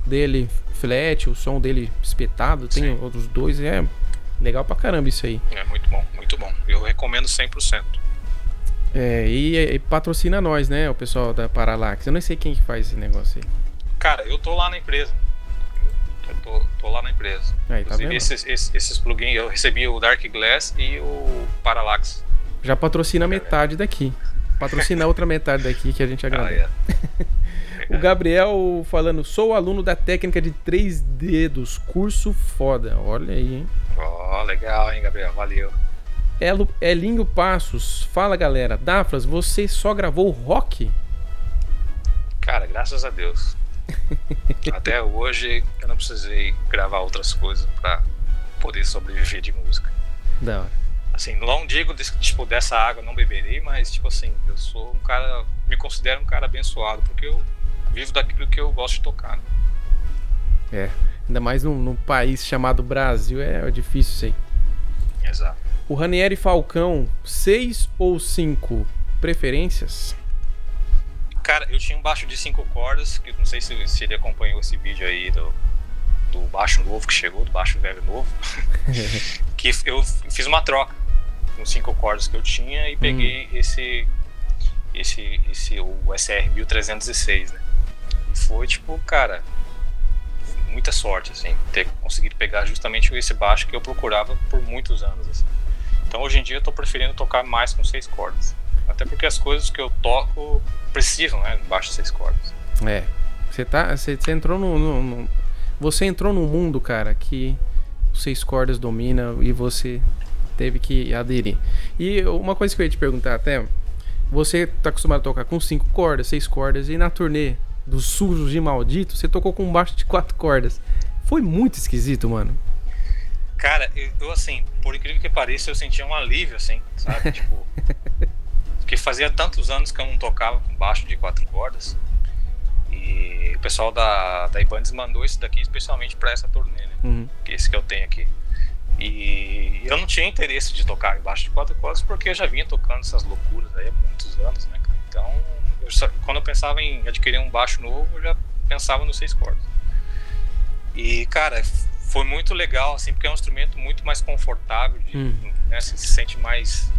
dele flat, o som dele espetado, tem
Sim.
outros dois, é legal pra caramba isso aí.
É muito bom, muito bom. Eu recomendo 100%.
É, e, e patrocina nós, né, o pessoal da Parallax. Eu não sei quem que faz esse negócio aí.
Cara, eu tô lá na empresa. Tô, tô lá na empresa.
Aí, tá
esses, esses, esses plugins, eu recebi o Dark Glass e o Parallax.
Já patrocina metade daqui. Patrocina a outra metade daqui que a gente
Ah,
agradece.
é.
O Gabriel falando, sou aluno da técnica de três dedos, curso foda. Olha aí, hein?
Ó, legal, hein, Gabriel? Valeu.
Elo, Elinho Passos, fala galera. Dafras, você só gravou rock?
Cara, graças a Deus. Até hoje eu não precisei gravar outras coisas pra poder sobreviver de música.
Da hora.
Assim, não digo tipo, dessa água eu não beberei, mas tipo assim, eu sou um cara, me considero um cara abençoado, porque eu vivo daquilo que eu gosto de tocar. né?
É. Ainda mais num, num país chamado Brasil, é difícil isso aí.
Exato.
O Ranieri Falcão, 6 ou 5 preferências?
Cara, eu tinha um baixo de cinco cordas, que não sei se, se ele acompanhou esse vídeo aí do, do baixo novo que chegou, do baixo velho novo. que eu fiz uma troca com cinco cordas que eu tinha e peguei esse esse esse o SR 1316, né? E foi tipo, cara, muita sorte assim, ter conseguido pegar justamente esse baixo que eu procurava por muitos anos assim. Então hoje em dia eu tô preferindo tocar mais com seis cordas. Até porque as coisas que eu toco precisam, né, baixo de seis cordas.
É. Você tá. Você, você entrou no, no- no- Você entrou num mundo, cara, que os seis cordas domina e você teve que aderir. E uma coisa que eu ia te perguntar até. Você tá acostumado a tocar com cinco cordas, seis cordas, e na turnê dos sujos de maldito, você tocou com baixo de quatro cordas. Foi muito esquisito, mano.
Cara, eu, eu, assim, por incrível que pareça, eu sentia um alívio, assim, sabe? tipo. Porque fazia tantos anos que eu não tocava com baixo de quatro cordas. E o pessoal da, da Ibanez mandou esse daqui especialmente pra essa turnê, né?
Uhum.
Que esse que eu tenho aqui. E eu não tinha interesse de tocar embaixo de quatro cordas porque eu já vinha tocando essas loucuras aí há muitos anos, né, cara? Então, eu só- quando eu pensava em adquirir um baixo novo, eu já pensava nos seis cordas. E, cara, foi muito legal, assim, porque é um instrumento muito mais confortável, de,
Uhum.
né, você se sente mais,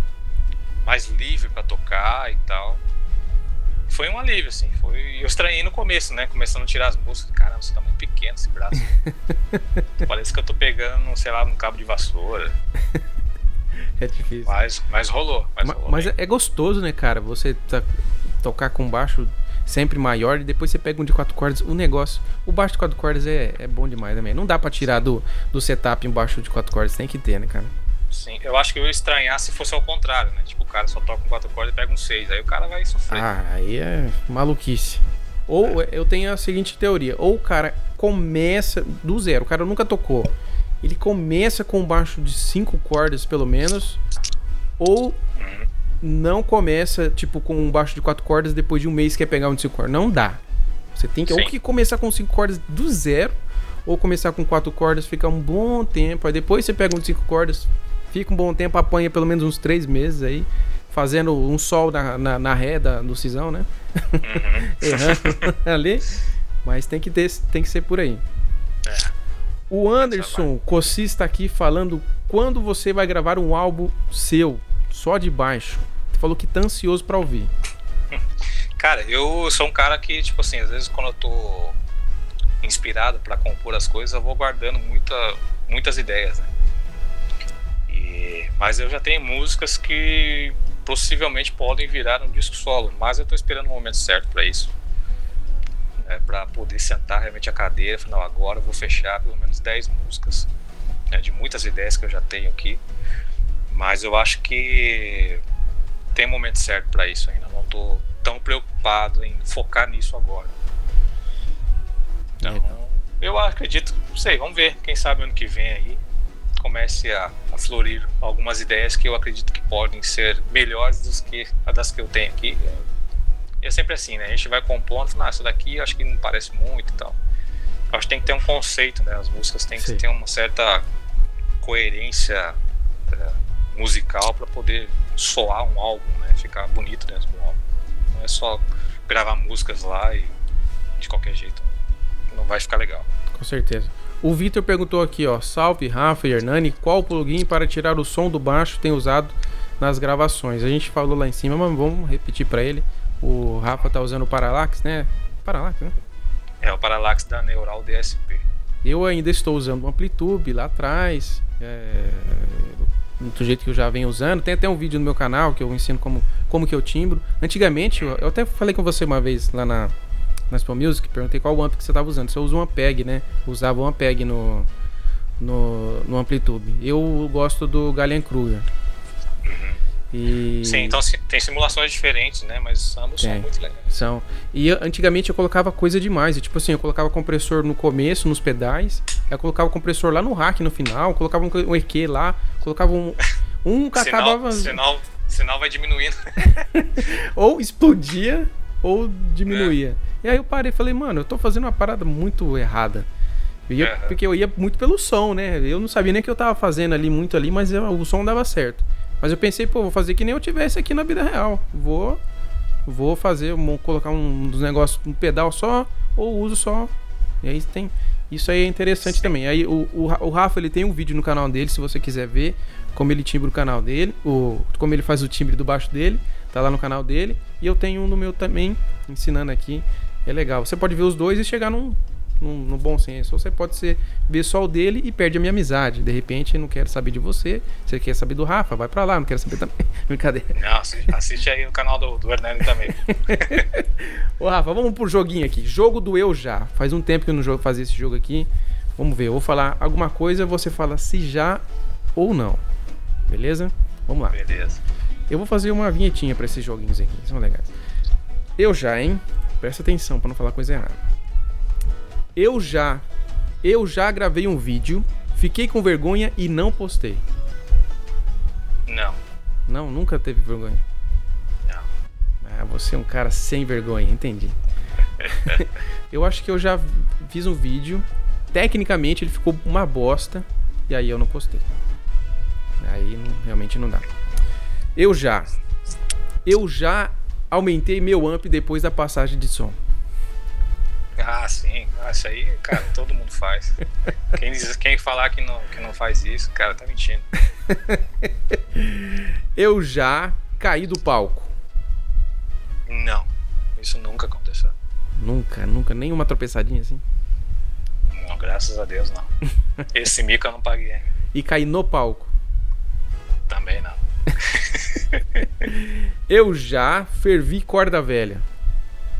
mais livre para tocar e tal. Foi um alívio, assim, foi... Eu estranhei no começo, né, começando a tirar as músicas, caramba, você tá muito pequeno esse braço. Parece que eu tô pegando, sei lá, num cabo de vassoura,
É difícil.
mas, mas rolou. Mas,
Ma-
rolou
Mas é gostoso, né, cara? Você tá- tocar com baixo sempre maior e depois você pega um de quatro cordas. O negócio, o baixo de quatro cordas é, é bom demais também. Não dá pra tirar do, do setup um baixo de quatro cordas, tem que ter, né, cara?
Sim, eu acho que eu ia estranhar se fosse ao contrário, né? Tipo, o cara só toca com quatro cordas e pega um seis, aí o cara vai sofrer.
Ah, aí é maluquice. Ou eu tenho a seguinte teoria: ou o cara começa do zero, o cara nunca tocou. Ele começa com um baixo de cinco cordas, pelo menos, ou
Uhum.
não começa, tipo, com um baixo de quatro cordas depois de um mês quer pegar um de cinco cordas. Não dá. Você tem que ou
Sim.
que começar com cinco cordas do zero, ou começar com quatro cordas, ficar um bom tempo, aí depois você pega um de cinco cordas, fica um bom tempo, apanha pelo menos uns três meses aí, fazendo um sol na, na, na ré da, do cisão, né?
Uhum.
Errando ali. Mas tem que, ter, tem que ser por aí.
É.
O Anderson Cossi está aqui falando quando você vai gravar um álbum seu, só de baixo. Você falou que tá ansioso pra ouvir.
Cara, eu sou um cara que, tipo assim, às vezes quando eu tô inspirado pra compor as coisas, eu vou guardando muita, muitas ideias, né? E, mas eu já tenho músicas que possivelmente podem virar um disco solo, mas eu tô esperando o momento certo pra isso. É, para poder sentar realmente a cadeira e falar, não, agora eu vou fechar pelo menos 10 músicas, né, de muitas ideias que eu já tenho aqui. Mas eu acho que tem um momento certo para isso ainda. Não tô tão preocupado em focar nisso agora. Então, eu acredito, não sei, vamos ver. Quem sabe ano que vem aí comece a, a florir algumas ideias que eu acredito que podem ser melhores dos que a das que eu tenho aqui. É sempre assim, né? A gente vai compondo, ah, isso daqui acho que não parece muito e tal. Eu acho que tem que ter um conceito, né? As músicas têm que
Sim.
ter uma certa coerência é, musical para poder soar um álbum, né? Ficar bonito dentro do álbum. Não é só gravar músicas lá e de qualquer jeito não vai ficar legal.
Com certeza. O Vitor perguntou aqui, ó. Salve, Rafa e Hernani. Qual plugin para tirar o som do baixo tem usado nas gravações? A gente falou lá em cima, mas vamos repetir para ele. O Rafa tá usando o Parallax, né? Parallax, né?
É o Parallax da Neural DSP.
Eu ainda estou usando o Amplitude lá atrás. É, do jeito que eu já venho usando. Tem até um vídeo no meu canal que eu ensino como, como que eu timbro. Antigamente, eu, eu até falei com você uma vez lá na, na Spam Music, perguntei qual amp que você estava usando. Você usa um Ampeg, né? Usava um Ampeg no, no, no Amplitude. Eu gosto do Galen Kruger. E
Sim, então si- tem simulações diferentes, né? Mas ambos
Tem.
são muito legais.
são. E eu- antigamente eu colocava coisa demais. e, Tipo assim, eu colocava compressor no começo, nos pedais. Eu colocava compressor lá no rack no final. Colocava um, um EQ lá. Colocava um. Um que acabava.
Sinal, sinal, sinal vai diminuindo.
Ou explodia ou diminuía. E aí eu parei e falei, mano, eu tô fazendo uma parada muito errada. Eu
Aham.
Porque eu ia muito pelo som, né? Eu não sabia nem que eu tava fazendo ali muito ali, mas eu- o som dava certo. Mas eu pensei, pô, vou fazer que nem eu tivesse aqui na vida real. Vou vou fazer, vou colocar um dos negócios, um pedal só, ou uso só. E aí tem. Isso aí é interessante também. Aí o, o, o Rafa ele tem um vídeo no canal dele, se você quiser ver como ele timbra o canal dele, o, como ele faz o timbre do baixo dele, tá lá no canal dele. E eu tenho um no meu também, ensinando aqui. É legal. Você pode ver os dois e chegar num, num, no bom senso. Ou você pode ser, ver só o dele e perde a minha amizade. De repente, não quero saber de você. Você quer saber do Rafa? Vai pra lá, não quero saber também. Brincadeira.
Não, assi- assiste aí o canal do, do Hernani também.
Ô Rafa, vamos pro joguinho aqui. Jogo do eu já. Faz um tempo que eu não jogo, fazia esse jogo aqui. Vamos ver, eu vou falar alguma coisa, você fala se já ou não. Beleza? Vamos lá.
Beleza.
Eu vou fazer uma vinhetinha pra esses joguinhos aqui, são legais. Eu já, hein? Presta atenção pra não falar coisa errada. Eu já, eu já gravei um vídeo, fiquei com vergonha e não postei.
Não,
Não, nunca teve vergonha.
não.
Ah, você é um cara sem vergonha, entendi. eu acho que eu já fiz um vídeo. Tecnicamente ele ficou uma bosta. E aí eu não postei. Aí não- realmente não dá. Eu já. Eu já aumentei meu amp depois da passagem de som.
Ah, sim. Ah, isso aí, cara, todo mundo faz. Quem, diz, quem falar que não, que não faz isso, cara, tá mentindo.
Eu já caí do palco.
Não, isso nunca aconteceu.
Nunca, nunca, nem uma tropeçadinha assim.
Não, graças a Deus não. Esse mico eu não paguei ainda.
E caí no palco.
Também não.
Eu já fervi corda velha.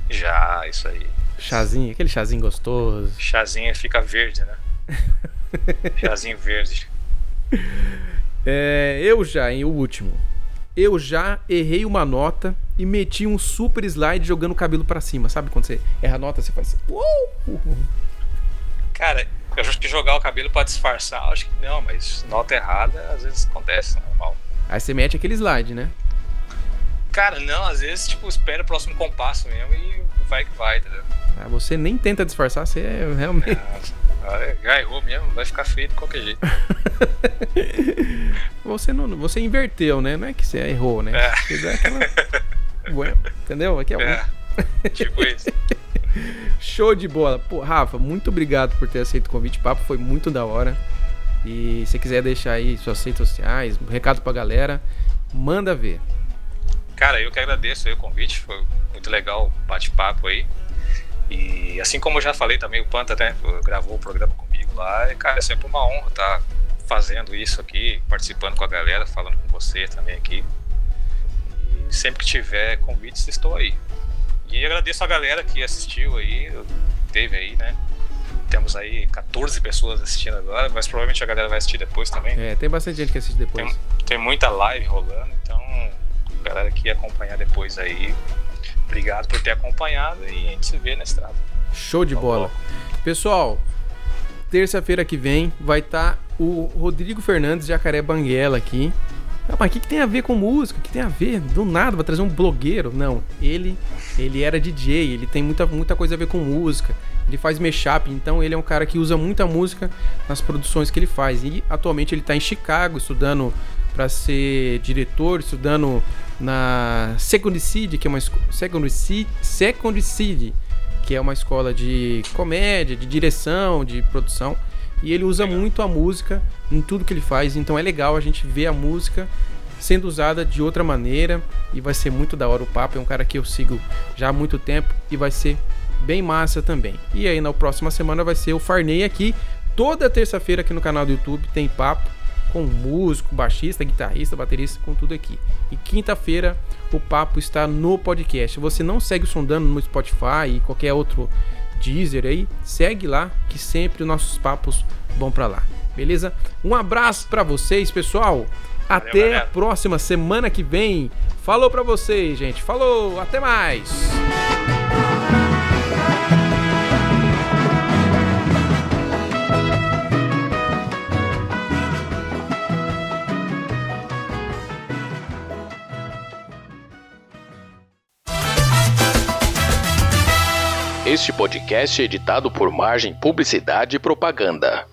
Já, isso aí.
Chazinho, aquele chazinho gostoso.
Chazinho fica verde, né? Chazinho verde.
É, eu já, em o último. Eu já errei uma nota e meti um super slide jogando o cabelo pra cima. Sabe quando você erra a nota, você faz. Uou!
Cara, eu acho que jogar o cabelo pra disfarçar, acho que não, mas nota errada às vezes acontece, normal.
Aí você mete aquele slide, né?
Cara, não, às vezes, tipo, espera o próximo compasso mesmo e vai que vai, entendeu?
Ah, você nem tenta disfarçar, você é realmente.
Ah, Já errou mesmo, vai ficar feio de qualquer jeito.
Você não, você inverteu, né? Não é que você errou, né?
É.
Você aquela. Bueno, entendeu? Aqui é, um-
É, tipo isso.
Show de bola. Pô, Rafa, muito obrigado por ter aceito o convite. O papo foi muito da hora. E se quiser deixar aí suas redes sociais, um recado pra galera, manda ver.
Cara, eu que agradeço o convite, foi muito legal o bate-papo aí. E assim como eu já falei também, o Panta né, gravou o programa comigo lá, e cara, é sempre uma honra estar fazendo isso aqui, participando com a galera, falando com você também aqui. E sempre que tiver convites, estou aí. E agradeço a galera que assistiu aí, teve aí, né? Temos aí 14 pessoas assistindo agora, mas provavelmente a galera vai assistir depois também.
É, tem bastante gente que assiste depois.
Tem, tem muita live rolando, então galera que acompanhar depois aí, obrigado por ter acompanhado e a gente se vê na estrada.
Show de
Tá
bola. Pessoal, terça-feira que vem vai estar o Rodrigo Fernandes Jacaré Banguela aqui. Ah, mas o que, que tem a ver com música? O que tem a ver? Do nada, vai trazer um blogueiro. Não, ele ele era DJ, ele tem muita, muita coisa a ver com música. Ele faz mashup, então ele é um cara que usa muita música nas produções que ele faz. E atualmente ele está em Chicago estudando para ser diretor, estudando na Second City, que é uma Second City, Second City, que é uma escola de comédia, de direção, de produção. E ele usa muito a música em tudo que ele faz, então é legal a gente ver a música sendo usada de outra maneira e vai ser muito da hora o papo. É um cara que eu sigo já há muito tempo e vai ser bem massa também. E aí na próxima semana vai ser o Farney aqui. Toda terça-feira aqui no canal do YouTube tem papo com músico, baixista, guitarrista, baterista, com tudo aqui. E quinta-feira o papo está no podcast. Você não segue o Sondando no Spotify e qualquer outro Deezer aí, segue lá que sempre os nossos papos vão para lá. Beleza? Um abraço para vocês, pessoal. Até a próxima semana que vem. Falou pra vocês, gente. Falou, até mais.
Este podcast é editado por Margem Publicidade e Propaganda.